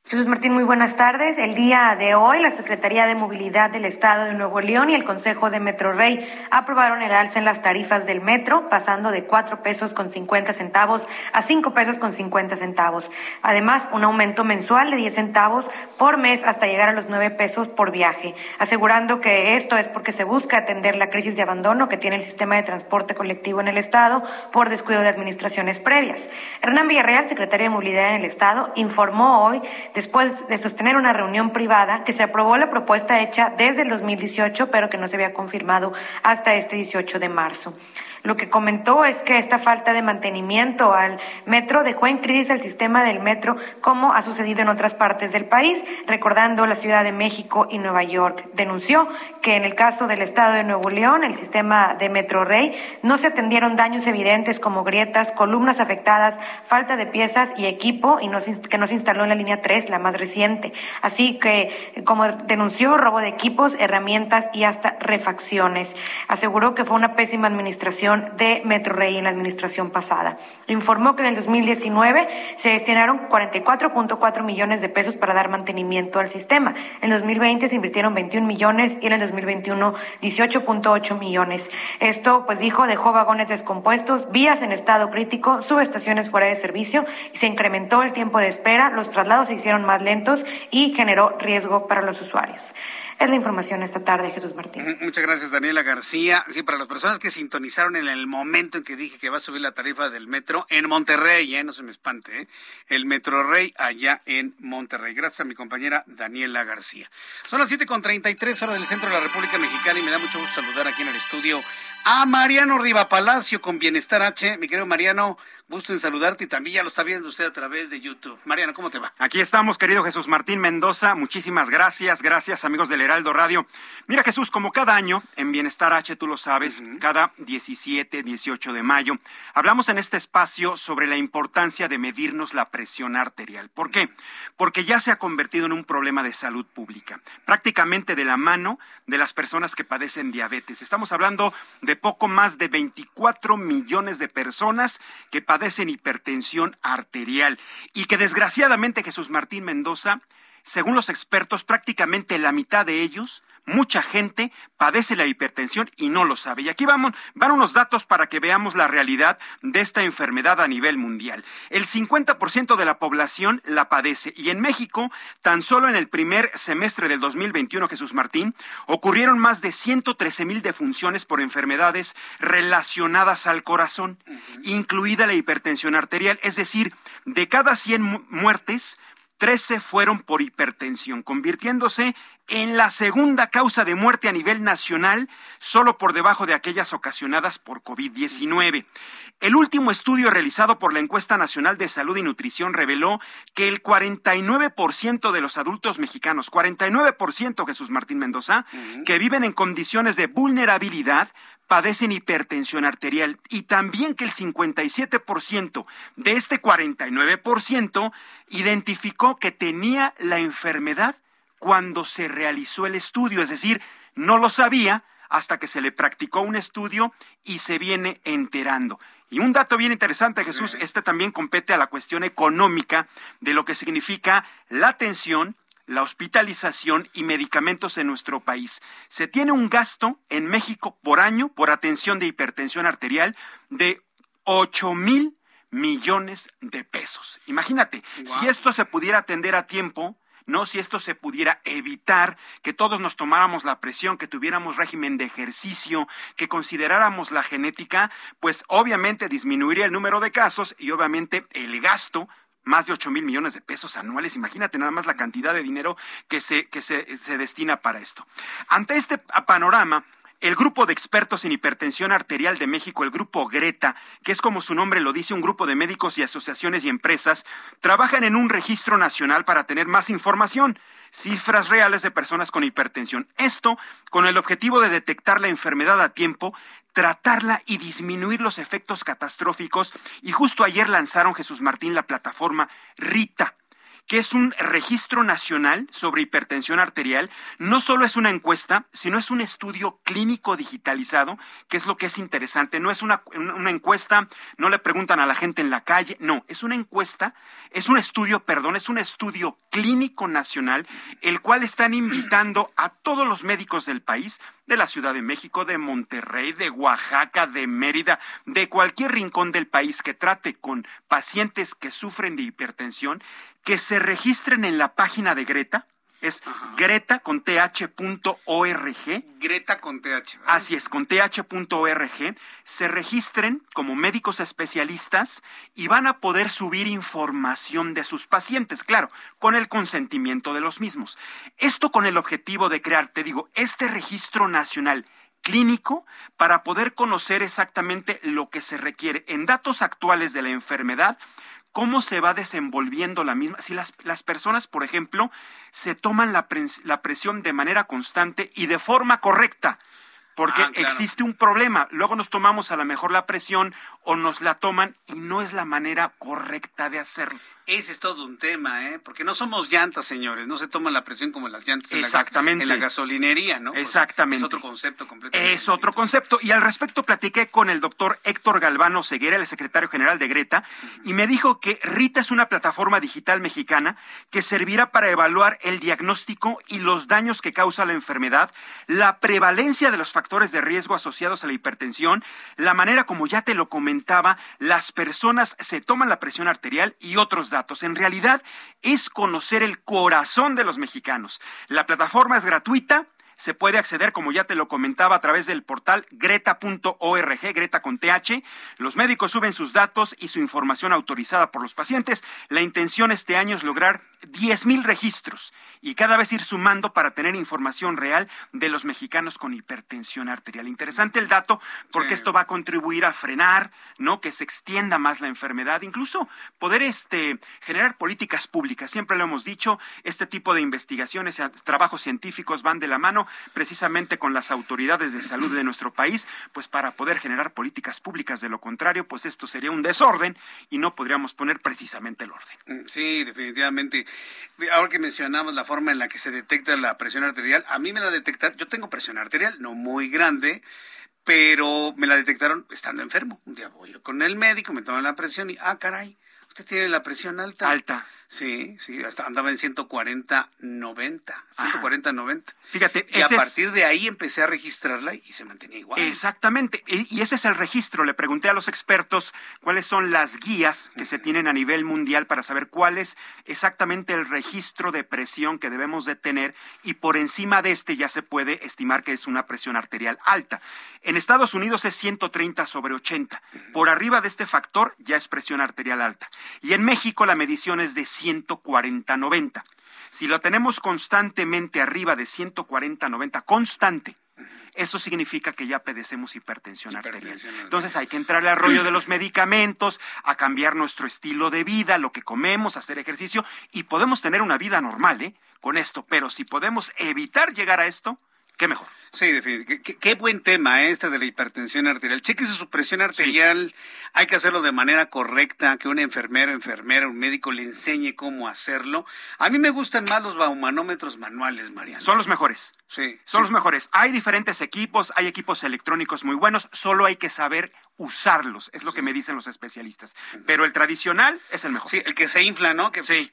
[SPEAKER 16] Jesús Martín, muy buenas tardes. El día de hoy, la Secretaría de Movilidad del Estado de Nuevo León y el Consejo de Metro Rey aprobaron el alza en las tarifas del metro, pasando de cuatro pesos con 50 centavos a cinco pesos con 50 centavos. Además, un aumento mensual de 10 centavos por mes hasta llegar a los nueve pesos por viaje, asegurando que esto es porque se busca atender la crisis de abandono que tiene el sistema de transporte colectivo en el Estado por descuido de administraciones previas. Hernán Villarreal, secretario de Movilidad en el Estado, informó hoy después de sostener una reunión privada que se aprobó la propuesta hecha desde el 2018, pero que no se había confirmado hasta este 18 de marzo. Lo que comentó es que esta falta de mantenimiento al metro dejó en crisis el sistema del metro, como ha sucedido en otras partes del país, recordando la Ciudad de México y Nueva York. Denunció que en el caso del Estado de Nuevo León, el sistema de Metro Rey, no se atendieron daños evidentes como grietas, columnas afectadas, falta de piezas y equipo, y no que no se instaló en la línea 3, la más reciente. Así que, como denunció, robo de equipos, herramientas y hasta refacciones. Aseguró que fue una pésima administración operación de Metro Rey en la administración pasada. Informó que en el 2019 se destinaron 44.4 millones de pesos para dar mantenimiento al sistema. En 2020 se invirtieron 21 millones y en el 2021 18.8 millones. Esto, pues dijo, dejó vagones descompuestos, vías en estado crítico, subestaciones fuera de servicio se incrementó el tiempo de espera, los traslados se hicieron más lentos y generó riesgo para los usuarios. Es la información esta tarde, Jesús Martín.
[SPEAKER 1] Muchas gracias, Daniela García. Sí, para las personas que sintonizaron en el momento en que dije que va a subir la tarifa del metro en Monterrey, ¿eh? no se me espante, ¿eh? el Metro Rey allá en Monterrey. Gracias a mi compañera Daniela García. Son las 7.33 horas del centro de la República Mexicana y me da mucho gusto saludar aquí en el estudio a Mariano Riva Palacio con Bienestar H. Mi querido Mariano, Gusto en saludarte y también ya lo está viendo usted a través de YouTube. Mariano, ¿cómo te va?
[SPEAKER 17] Aquí estamos, querido Jesús Martín Mendoza. Muchísimas gracias, gracias amigos del Heraldo Radio. Mira Jesús, como cada año en Bienestar H, tú lo sabes, cada 17, 18 de mayo, hablamos en este espacio sobre la importancia de medirnos la presión arterial. ¿Por qué? Porque ya se ha convertido en un problema de salud pública, prácticamente de la mano de las personas que padecen diabetes. Estamos hablando de poco más de 24 millones de personas que padecen hipertensión arterial y que desgraciadamente Jesús Martín Mendoza, según los expertos, prácticamente la mitad de ellos mucha gente padece la hipertensión y no lo sabe. Y aquí vamos, van unos datos para que veamos la realidad de esta enfermedad a nivel mundial. El 50% de la población la padece y en México, tan solo en el primer semestre del 2021, Jesús Martín, ocurrieron más de 113 mil defunciones por enfermedades relacionadas al corazón, incluida la hipertensión arterial. Es decir, de cada 100 muertes, 13 fueron por hipertensión, convirtiéndose en la segunda causa de muerte a nivel nacional, solo por debajo de aquellas ocasionadas por COVID-19. El último estudio realizado por la Encuesta Nacional de Salud y Nutrición reveló que el 49% de los adultos mexicanos, 49% Jesús Martín Mendoza, que viven en condiciones de vulnerabilidad, padecen hipertensión arterial y también que el 57% de este 49% identificó que tenía la enfermedad cuando se realizó el estudio, es decir, no lo sabía hasta que se le practicó un estudio y se viene enterando. Y un dato bien interesante, Jesús, este también compete a la cuestión económica de lo que significa la atención la hospitalización y medicamentos en nuestro país. Se tiene un gasto en México por año por atención de hipertensión arterial de 8 mil millones de pesos. Imagínate, si esto se pudiera atender a tiempo, no si esto se pudiera evitar, que todos nos tomáramos la presión, que tuviéramos régimen de ejercicio, que consideráramos la genética, pues obviamente disminuiría el número de casos y obviamente el gasto más de 8 mil millones de pesos anuales. Imagínate nada más la cantidad de dinero que se, que se, se destina para esto. Ante este panorama, el grupo de expertos en hipertensión arterial de México, el grupo Greta, que es como su nombre lo dice, un grupo de médicos y asociaciones y empresas, trabajan en un registro nacional para tener más información cifras reales de personas con hipertensión. Esto con el objetivo de detectar la enfermedad a tiempo, tratarla y disminuir los efectos catastróficos. Y justo ayer lanzaron Jesús Martín la plataforma RITA que es un registro nacional sobre hipertensión arterial, no solo es una encuesta, sino es un estudio clínico digitalizado, que es lo que es interesante. No es una, una, encuesta, no le preguntan a la gente en la calle, no, es una encuesta, es un estudio, perdón, es un estudio clínico nacional, el cual están invitando a todos los médicos del país, de la Ciudad de México, de Monterrey, de Oaxaca, de Mérida, de cualquier rincón del país que trate con pacientes que sufren de hipertensión, que se registren en la página de Greta. Es greta con th.org.
[SPEAKER 1] Greta con th.
[SPEAKER 17] Así es, con th.org. Se registren como médicos especialistas y van a poder subir información de sus pacientes, claro, con el consentimiento de los mismos. Esto con el objetivo de crear, te digo, este registro nacional clínico para poder conocer exactamente lo que se requiere en datos actuales de la enfermedad cómo se va desenvolviendo la misma. Si las, las personas, por ejemplo, se toman la, la, presión de manera constante y de forma correcta, porque
[SPEAKER 1] Ah,
[SPEAKER 17] existe un problema. Luego nos tomamos a lo mejor la presión o nos la toman y no es la manera correcta de hacerlo.
[SPEAKER 1] Ese es todo un tema, ¿eh? Porque no somos llantas, señores. No se toman la presión como las llantas en,
[SPEAKER 17] Exactamente.
[SPEAKER 1] La, en la gasolinería, ¿no?
[SPEAKER 17] Exactamente.
[SPEAKER 1] Es otro concepto completamente.
[SPEAKER 17] Es otro concepto. Y al respecto platiqué con el doctor Héctor Galvano Ceguera, el secretario general de Greta, y me dijo que Rita es una plataforma digital mexicana que servirá para evaluar el diagnóstico y los daños que causa la enfermedad, la prevalencia de los factores de riesgo asociados a la hipertensión, la manera como ya te lo comentaba, las personas se toman la presión arterial y otros en realidad es conocer el corazón de los mexicanos. La plataforma es gratuita. Se puede acceder, como ya te lo comentaba, a través del portal greta.org, Greta con TH. Los médicos suben sus datos y su información autorizada por los pacientes. La intención este año es lograr 10.000 registros y cada vez ir sumando para tener información real de los mexicanos con hipertensión arterial. Interesante el dato porque esto va a contribuir a frenar, ¿no? Que se extienda más la enfermedad, incluso poder este generar políticas públicas. Siempre lo hemos dicho, este tipo de investigaciones, trabajos científicos van de la mano precisamente con las autoridades de salud de nuestro país, pues para poder generar políticas públicas. De lo contrario, pues esto sería un desorden y no podríamos poner precisamente el orden.
[SPEAKER 1] Mm, sí, definitivamente. Ahora que mencionamos la forma en la que se detecta la presión arterial, a mí me la detectaron, yo tengo presión arterial, no muy grande, pero me la detectaron estando enfermo. Un día voy yo con el médico, me toman la presión y, ah, caray, usted tiene la presión alta.
[SPEAKER 17] Alta.
[SPEAKER 1] Sí, sí, hasta andaba en 140, 90, 140, 90.
[SPEAKER 17] Fíjate,
[SPEAKER 1] y a partir de ahí empecé a registrarla y se mantenía igual.
[SPEAKER 17] Exactamente, y ese es el registro. Le pregunté a los expertos cuáles son las guías que se tienen a nivel mundial para saber cuál es exactamente el registro de presión que debemos de tener y por encima de este ya se puede estimar que es una presión arterial alta. En Estados Unidos es 130 sobre 80. Por arriba de este factor ya es presión arterial alta. Y en México la medición es de 140-90. Si lo tenemos constantemente arriba de 140-90, constante, eso significa que ya padecemos hipertensión, arterial. Entonces hay que entrarle al rollo de los medicamentos, a cambiar nuestro estilo de vida, lo que comemos, hacer ejercicio y podemos tener una vida normal, ¿eh? Con esto, pero si podemos evitar llegar a esto, qué mejor.
[SPEAKER 1] Sí, definitivamente. Qué, buen tema ¿eh? este de la hipertensión arterial. Chequese su presión arterial. Hay que hacerlo de manera correcta, que un enfermero, enfermera, un médico le enseñe cómo hacerlo. A mí me gustan más los baumanómetros manuales, Mariano.
[SPEAKER 17] Son los mejores.
[SPEAKER 1] Sí.
[SPEAKER 17] Son los mejores. Hay diferentes equipos, hay equipos electrónicos muy buenos, solo hay que saber usarlos, es lo que me dicen los especialistas. Pero el tradicional es el mejor.
[SPEAKER 1] Sí, el que se infla, ¿no? Que
[SPEAKER 17] sí.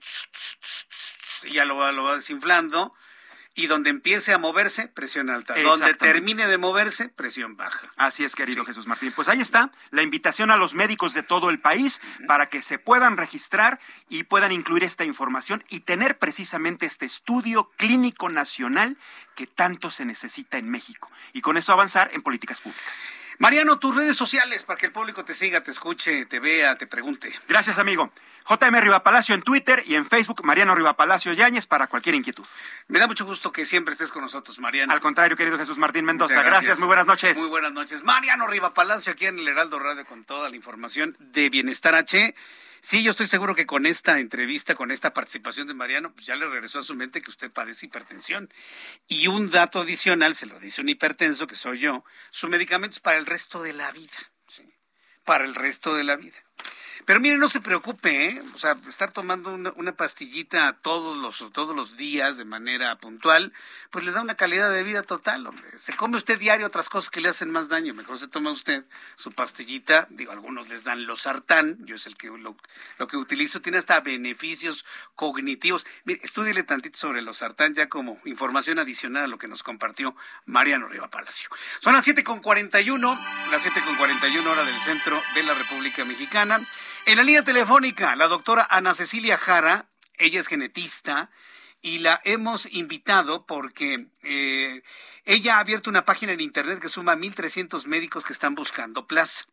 [SPEAKER 1] ya lo va, lo va desinflando y donde empiece a moverse, presión alta. Donde termine de moverse, presión baja.
[SPEAKER 17] Así es, querido Jesús Martín. Pues ahí está la invitación a los médicos de todo el país para que se puedan registrar y puedan incluir esta información y tener precisamente este estudio clínico nacional que tanto se necesita en México. Y con eso avanzar en políticas públicas.
[SPEAKER 1] Mariano, tus redes sociales para que el público te siga, te escuche, te vea, te pregunte.
[SPEAKER 17] Gracias, amigo. JM Rivapalacio en Twitter y en Facebook Mariano Rivapalacio Yáñez para cualquier inquietud.
[SPEAKER 1] Me da mucho gusto que siempre estés con nosotros, Mariano.
[SPEAKER 17] Al contrario, querido Jesús Martín Mendoza. Gracias. muy buenas noches.
[SPEAKER 1] Muy buenas noches. Mariano Rivapalacio aquí en el Heraldo Radio con toda la información de Bienestar H. Sí, yo estoy seguro que con esta entrevista, con esta participación de Mariano, pues ya le regresó a su mente que usted padece hipertensión. Y un dato adicional, se lo dice un hipertenso, que soy yo, su medicamento es para el resto de la vida. ¿sí? Para el resto de la vida. Pero mire, no se preocupe, ¿eh? O sea, estar tomando una, pastillita todos los, todos los días de manera puntual, pues le da una calidad de vida total, hombre. Se come usted diario otras cosas que le hacen más daño. Mejor se toma usted su pastillita. Digo, algunos les dan los sartán. Yo es el que lo, que utilizo. Tiene hasta beneficios cognitivos. Mire, estúdiele tantito sobre los sartán ya como información adicional a lo que nos compartió Mariano Riva Palacio. Son las 7.41, las 7.41 hora del centro de la República Mexicana. En la línea telefónica, la doctora Ana Cecilia Jara, ella es genetista y la hemos invitado porque eh, ella ha abierto una página en internet que suma 1.300 médicos que están buscando plaza.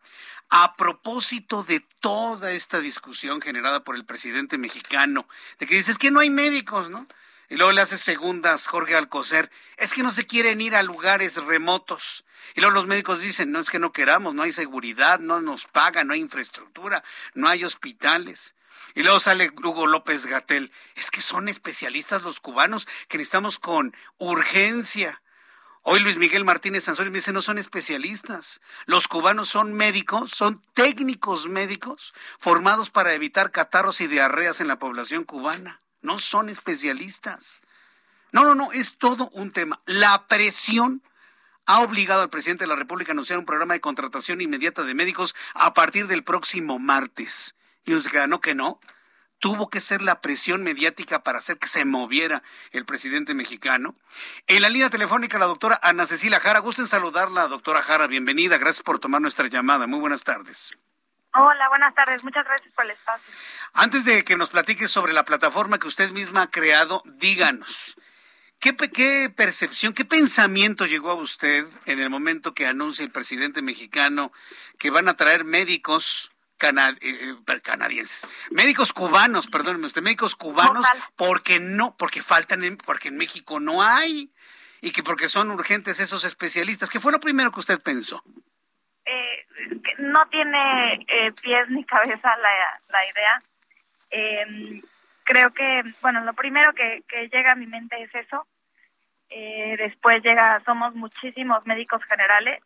[SPEAKER 1] A propósito de toda esta discusión generada por el presidente mexicano, de que dice, es que no hay médicos, ¿no? Y luego le hace segundas Jorge Alcocer, es que no se quieren ir a lugares remotos. Y luego los médicos dicen, no es que no queramos, no hay seguridad, no nos pagan, no hay infraestructura, no hay hospitales. Y luego sale Hugo López Gatel, es que son especialistas los cubanos que necesitamos con urgencia Hoy Luis Miguel Martínez Sanzori me dice, no son especialistas. Los cubanos son médicos, son técnicos médicos formados para evitar catarros y diarreas en la población cubana. No son especialistas. No, no, no, es todo un tema. La presión ha obligado al presidente de la República a anunciar un programa de contratación inmediata de médicos a partir del próximo martes. Y uno se queda, no que no tuvo que ser la presión mediática para hacer que se moviera el presidente mexicano. En la línea telefónica la doctora Ana Cecilia Jara. Gusten saludarla, doctora Jara. Bienvenida. Gracias por tomar nuestra llamada. Muy buenas tardes.
[SPEAKER 18] Hola, buenas tardes. Muchas gracias por el espacio.
[SPEAKER 1] Antes de que nos platique sobre la plataforma que usted misma ha creado, díganos, ¿qué, ¿qué percepción, qué pensamiento llegó a usted en el momento que anuncia el presidente mexicano que van a traer médicos eh, eh, canadienses, médicos cubanos, perdóneme usted, médicos cubanos, porque no, porque faltan, en, porque en México no hay y que porque son urgentes esos especialistas. ¿Qué fue lo primero que usted pensó?
[SPEAKER 18] Eh, no tiene pies ni cabeza la, la idea. Em, creo que, bueno, lo primero que, que llega a mi mente es eso. después llega, somos muchísimos médicos generales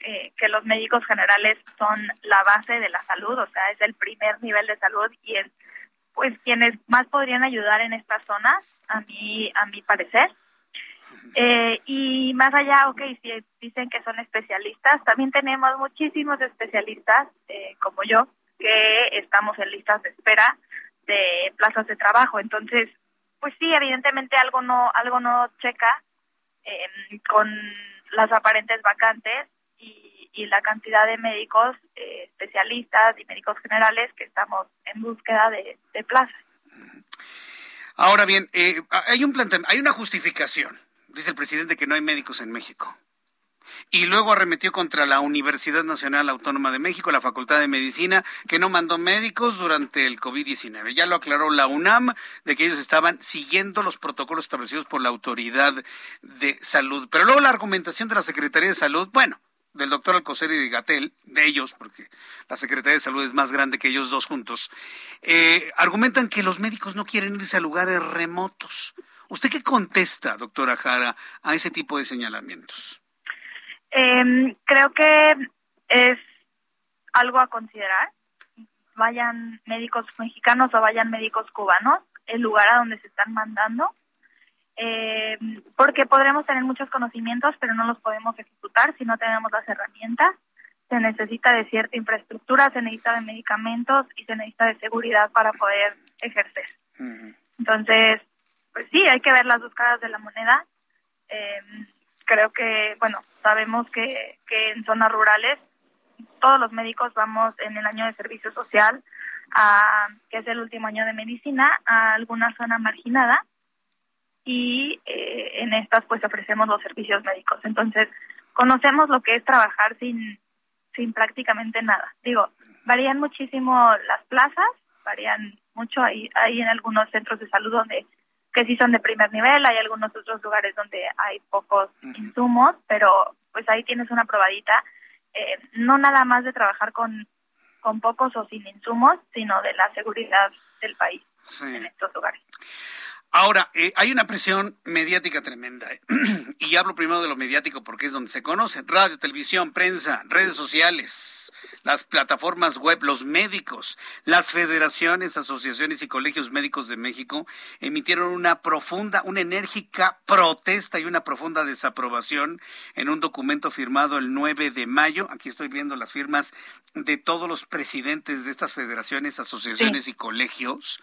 [SPEAKER 18] eh, que los médicos generales son la base de la salud, o sea, es el primer nivel de salud y es pues quienes más podrían ayudar en estas zonas, a mi, a mi parecer. Eh, y más allá, ok, si dicen que son especialistas, también tenemos muchísimos especialistas eh, como yo que estamos en listas de espera de plazas de trabajo. Entonces, pues sí, evidentemente algo no, algo no checa con las aparentes vacantes y, la cantidad de médicos eh, especialistas y médicos generales que estamos en búsqueda de, de plazas.
[SPEAKER 1] Ahora bien, eh, hay un hay una justificación, dice el presidente que no hay médicos en México. Y luego arremetió contra la Universidad Nacional Autónoma de México, la Facultad de Medicina, que no mandó médicos durante el COVID-19. Ya lo aclaró la UNAM de que ellos estaban siguiendo los protocolos establecidos por la Autoridad de Salud. Pero luego la argumentación de la Secretaría de Salud, bueno, del doctor Alcocer y de Gatel, de ellos, porque la Secretaría de Salud es más grande que ellos dos juntos, eh, argumentan que los médicos no quieren irse a lugares remotos. ¿Usted qué contesta, doctora Jara, a ese tipo de señalamientos?
[SPEAKER 18] Eh, creo que es algo a considerar. Vayan médicos mexicanos o vayan médicos cubanos, el lugar a donde se están mandando eh, porque podremos tener muchos conocimientos, pero no los podemos ejecutar si no tenemos las herramientas. Se necesita de cierta infraestructura, se necesita de medicamentos y se necesita de seguridad para poder ejercer. Entonces, pues sí, hay que ver las dos caras de la moneda. Eh, creo que, bueno, sabemos que, que en zonas rurales todos los médicos vamos en el año de servicio social, a, que es el último año de medicina, a alguna zona marginada y eh, en estas pues ofrecemos los servicios médicos. Entonces, conocemos lo que es trabajar sin, sin prácticamente nada. Digo, varían muchísimo las plazas, varían mucho, hay, hay en algunos centros de salud donde que sí son de primer nivel, hay algunos otros lugares donde hay pocos insumos, pero pues ahí tienes una probadita, eh, no nada más de trabajar con, con pocos o sin insumos, sino de la seguridad del país en estos lugares.
[SPEAKER 1] Ahora, eh, hay una presión mediática tremenda. ¿eh? y hablo primero de lo mediático porque es donde se conoce. Radio, televisión, prensa, redes sociales, las plataformas web, los médicos, las federaciones, asociaciones y colegios médicos de México emitieron una profunda, una enérgica protesta y una profunda desaprobación en un documento firmado el 9 de mayo. Aquí estoy viendo las firmas de todos los presidentes de estas federaciones, asociaciones y colegios.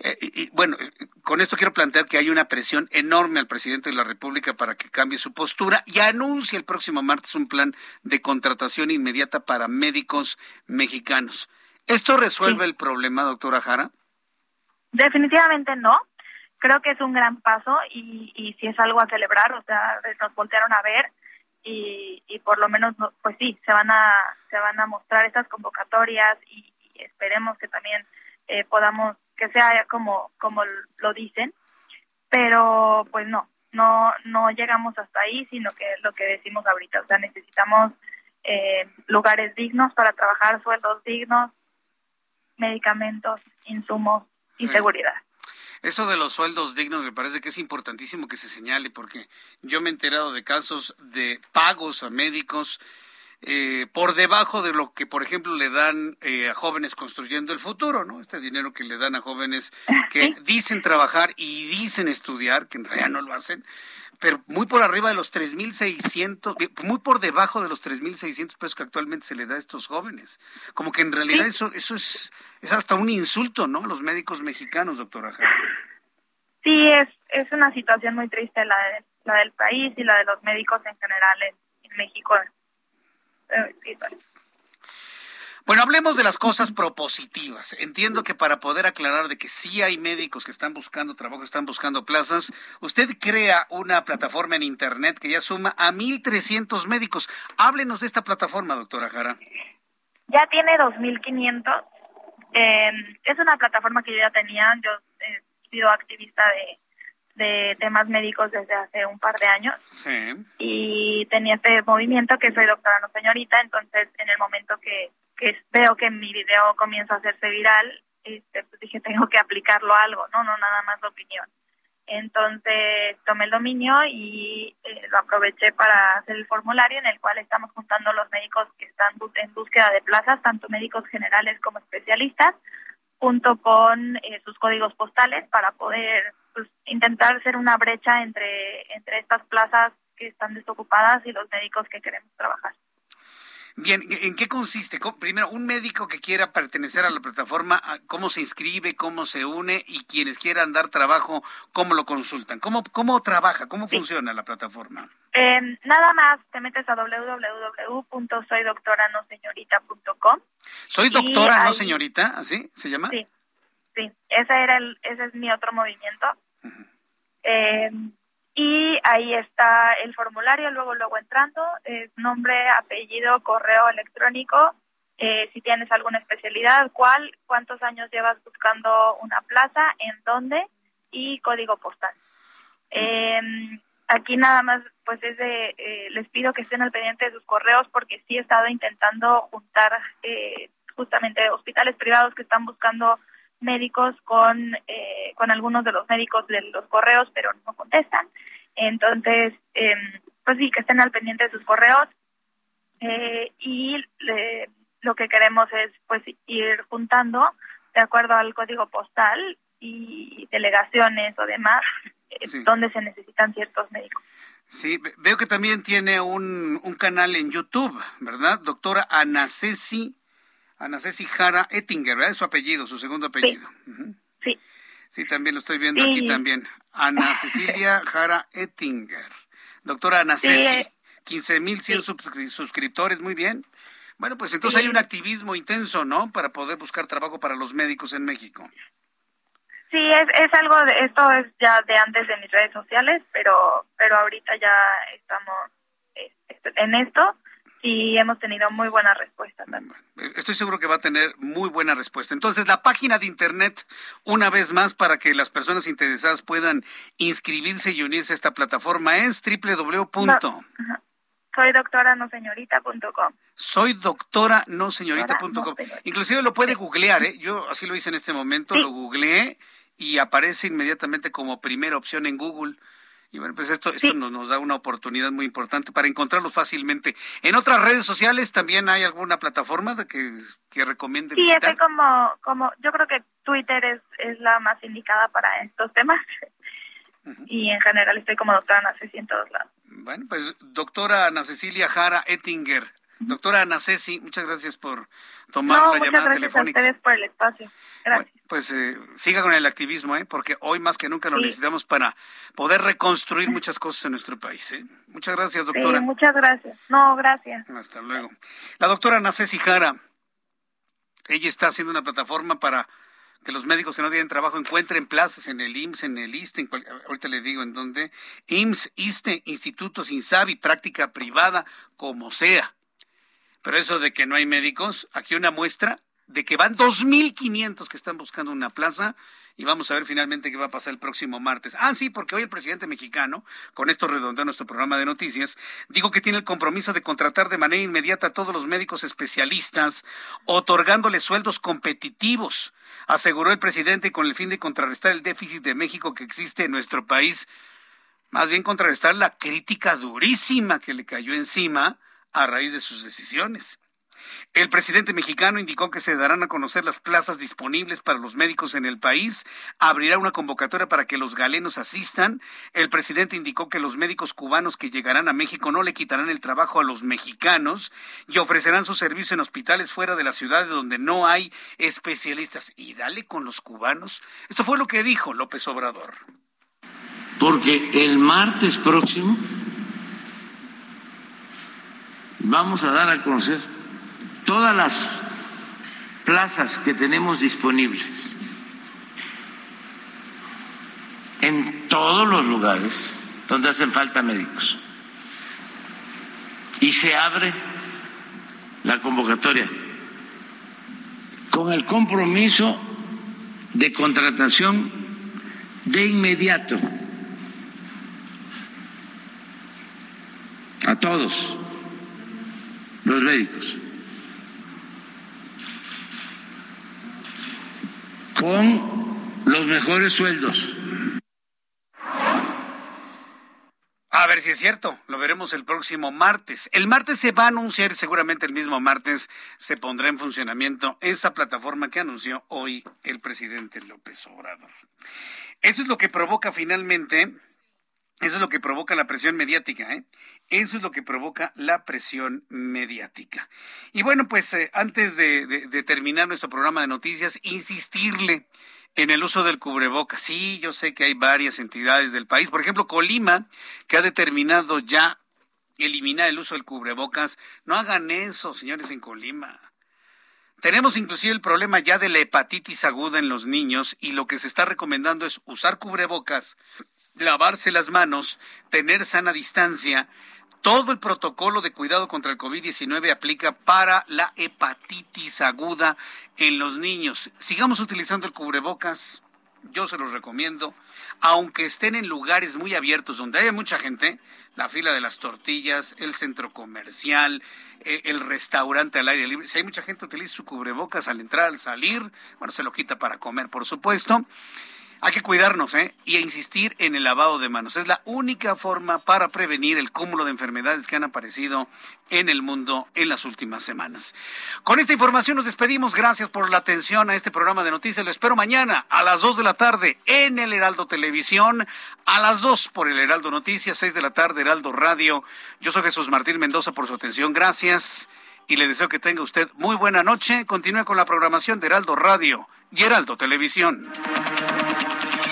[SPEAKER 1] Eh, y, bueno, con esto quiero plantear que hay una presión enorme al presidente de la República para que cambie su postura y anuncie el próximo martes un plan de contratación inmediata para médicos mexicanos. ¿Esto resuelve el problema, doctora Jara?
[SPEAKER 18] Definitivamente no. Creo que es un gran paso y, y si es algo a celebrar, o sea, nos voltearon a ver y, y por lo menos, pues sí, se van a se van a mostrar estas convocatorias y, esperemos que también eh, podamos que sea como, como lo dicen, pero pues no, no, no llegamos hasta ahí, sino que es lo que decimos ahorita, o sea, necesitamos eh, lugares dignos para trabajar, sueldos dignos, medicamentos, insumos y seguridad.
[SPEAKER 1] Eso de los sueldos dignos me parece que es importantísimo que se señale porque yo me he enterado de casos de pagos a médicos eh, por debajo de lo que, por ejemplo, le dan eh, a jóvenes construyendo el futuro, ¿no? Este dinero que le dan a jóvenes que dicen trabajar y dicen estudiar, que en realidad no lo hacen, pero muy por arriba de los 3.600, muy por debajo de los 3.600 pesos que actualmente se le da a estos jóvenes. Como que en realidad eso eso es, es hasta un insulto, ¿no? A los médicos mexicanos, doctora Jara.
[SPEAKER 18] Sí, es, es una situación muy triste la, de, la del país y la de los médicos en general en, en México
[SPEAKER 1] bueno, hablemos de las cosas propositivas. Entiendo que para poder aclarar de que sí hay médicos que están buscando trabajo, están buscando plazas, usted crea una plataforma en Internet que ya suma a 1.300 médicos. Háblenos de esta plataforma, doctora Jara.
[SPEAKER 18] Ya tiene 2.500. Eh, es una plataforma que yo ya tenía. Yo he sido activista de de temas médicos desde hace un par de años. Y tenía este movimiento que soy doctora no señorita, entonces en el momento que, que veo que mi video comienza a hacerse viral, este, pues dije tengo que aplicarlo a algo, no, no nada más opinión. Entonces tomé el dominio y eh, lo aproveché para hacer el formulario en el cual estamos juntando los médicos que están en búsqueda de plazas, tanto médicos generales como especialistas, junto con eh, sus códigos postales para poder pues, intentar hacer una brecha entre, entre estas plazas que están desocupadas y los médicos que queremos trabajar.
[SPEAKER 1] Bien, ¿en qué consiste? Primero, un médico que quiera pertenecer a la plataforma, ¿cómo se inscribe, cómo se une y quienes quieran dar trabajo, cómo lo consultan? ¿Cómo, cómo trabaja, cómo funciona la plataforma?
[SPEAKER 18] Eh, nada más, te metes a www.soydoctoranoseñorita.com.
[SPEAKER 1] ¿Soy doctora, no señorita? ¿Así se llama?
[SPEAKER 18] Sí, sí, ese, era el, ese es mi otro movimiento. Eh, y ahí está el formulario, luego, luego entrando, es nombre, apellido, correo electrónico, eh, si tienes alguna especialidad, cuál, cuántos años llevas buscando una plaza, en dónde y código postal. Eh, aquí nada más, pues es de, eh, les pido que estén al pendiente de sus correos porque sí he estado intentando juntar eh, justamente hospitales privados que están buscando médicos con, eh, con algunos de los médicos de los correos, pero no contestan. Entonces, eh, pues sí, que estén al pendiente de sus correos. Eh, y lo que queremos es pues ir juntando de acuerdo al código postal y delegaciones o demás donde se necesitan ciertos médicos.
[SPEAKER 1] Sí, veo que también tiene un, un canal en YouTube, ¿verdad? Doctora Anacesi Ana Ceci Jara Ettinger, ¿verdad? Es su apellido, su segundo apellido.
[SPEAKER 18] Sí.
[SPEAKER 1] Sí, también lo estoy viendo aquí también. Ana Cecilia Jara Ettinger. Doctora Ana Ceci, 15.100 suscriptores, muy bien. Bueno, pues entonces hay un activismo intenso, ¿no? Para poder buscar trabajo para los médicos en México.
[SPEAKER 18] Sí, es, es algo de esto es ya de antes de mis redes sociales, pero pero ahorita ya estamos este, en esto y hemos tenido muy buena respuesta también.
[SPEAKER 1] Estoy seguro que va a tener muy buena respuesta. Entonces, la página de internet, una vez más, para que las personas interesadas puedan inscribirse y unirse a esta plataforma, es www.
[SPEAKER 18] soy doctora no señorita.com.
[SPEAKER 1] Soy doctora no señorita.com. Inclusive lo puede googlear, ¿eh? Yo así lo hice en este momento, lo googleé y aparece inmediatamente como primera opción en Google. Y bueno, pues esto, esto nos, nos, da una oportunidad muy importante para encontrarlos fácilmente. ¿En otras redes sociales también hay alguna plataforma de que, que recomiende
[SPEAKER 18] sí,
[SPEAKER 1] visitar?
[SPEAKER 18] Sí, como, como, yo creo que Twitter es, es la más indicada para estos temas. Y en general estoy como doctora Ana Ceci en todos lados.
[SPEAKER 1] Bueno, pues doctora Ana Cecilia Jara Ettinger. Doctora Ana Ceci, muchas gracias por tomar
[SPEAKER 18] no,
[SPEAKER 1] la llamada
[SPEAKER 18] gracias
[SPEAKER 1] telefónica.
[SPEAKER 18] A ustedes por el espacio. Gracias.
[SPEAKER 1] Bueno, pues eh, siga con el activismo, ¿eh? porque hoy más que nunca lo
[SPEAKER 18] Sí.
[SPEAKER 1] necesitamos para poder reconstruir muchas cosas en nuestro país. ¿eh? Muchas gracias, doctora.
[SPEAKER 18] Sí, muchas gracias. No, gracias.
[SPEAKER 1] Hasta luego. La doctora Ana Ceci Jara, ella está haciendo una plataforma para que los médicos que no tienen trabajo encuentren plazas en el IMSS, en el ISTE, en cual- ahorita le digo en dónde, IMSS, ISTE, Institutos INSABI, práctica privada, como sea. Pero eso de que no hay médicos, aquí una muestra de que van 2.500 que están buscando una plaza y vamos a ver finalmente qué va a pasar el próximo martes. Ah, sí, porque hoy el presidente mexicano, con esto redondea nuestro programa de noticias, dijo que tiene el compromiso de contratar de manera inmediata a todos los médicos especialistas, otorgándoles sueldos competitivos, aseguró el presidente con el fin de contrarrestar el déficit de México que existe en nuestro país, más bien contrarrestar la crítica durísima que le cayó encima a raíz de sus decisiones. El presidente mexicano indicó que se darán a conocer las plazas disponibles para los médicos en el país, abrirá una convocatoria para que los galenos asistan. El presidente indicó que los médicos cubanos que llegarán a México no le quitarán el trabajo a los mexicanos y ofrecerán su servicio en hospitales fuera de las ciudades donde no hay especialistas. Y dale con los cubanos. Esto fue lo que dijo López Obrador.
[SPEAKER 19] Porque el martes próximo vamos a dar a conocer todas las plazas que tenemos disponibles en todos los lugares donde hacen falta médicos. Y se abre la convocatoria con el compromiso de contratación de inmediato a todos los médicos. con los mejores sueldos.
[SPEAKER 1] A ver si es cierto, lo veremos el próximo martes. El martes se va a anunciar, seguramente el mismo martes se pondrá en funcionamiento esa plataforma que anunció hoy el presidente López Obrador. Eso es lo que provoca finalmente, eso es lo que provoca la presión mediática, ¿eh? Eso es lo que provoca la presión mediática. Y bueno, pues eh, antes de, terminar nuestro programa de noticias, insistirle en el uso del cubrebocas. Sí, yo sé que hay varias entidades del país, por ejemplo, Colima, que ha determinado ya eliminar el uso del cubrebocas. No hagan eso, señores, en Colima. Tenemos inclusive el problema ya de la hepatitis aguda en los niños y lo que se está recomendando es usar cubrebocas, lavarse las manos, tener sana distancia todo el protocolo de cuidado contra el COVID-19 aplica para la hepatitis aguda en los niños. Sigamos utilizando el cubrebocas, yo se los recomiendo, aunque estén en lugares muy abiertos donde haya mucha gente, la fila de las tortillas, el centro comercial, eh, el restaurante al aire libre. Si hay mucha gente utiliza su cubrebocas al entrar, al salir, bueno, se lo quita para comer, por supuesto. Hay que cuidarnos ¿eh? y insistir en el lavado de manos. Es la única forma para prevenir el cúmulo de enfermedades que han aparecido en el mundo en las últimas semanas. Con esta información nos despedimos. Gracias por la atención a este programa de noticias. Lo espero mañana a las 2 de la tarde en el Heraldo Televisión, a las 2 por el Heraldo Noticias, 6 de la tarde Heraldo Radio. Yo soy Jesús Martín Mendoza por su atención. Gracias y le deseo que tenga usted muy buena noche. Continúe con la programación de Heraldo Radio y Heraldo Televisión.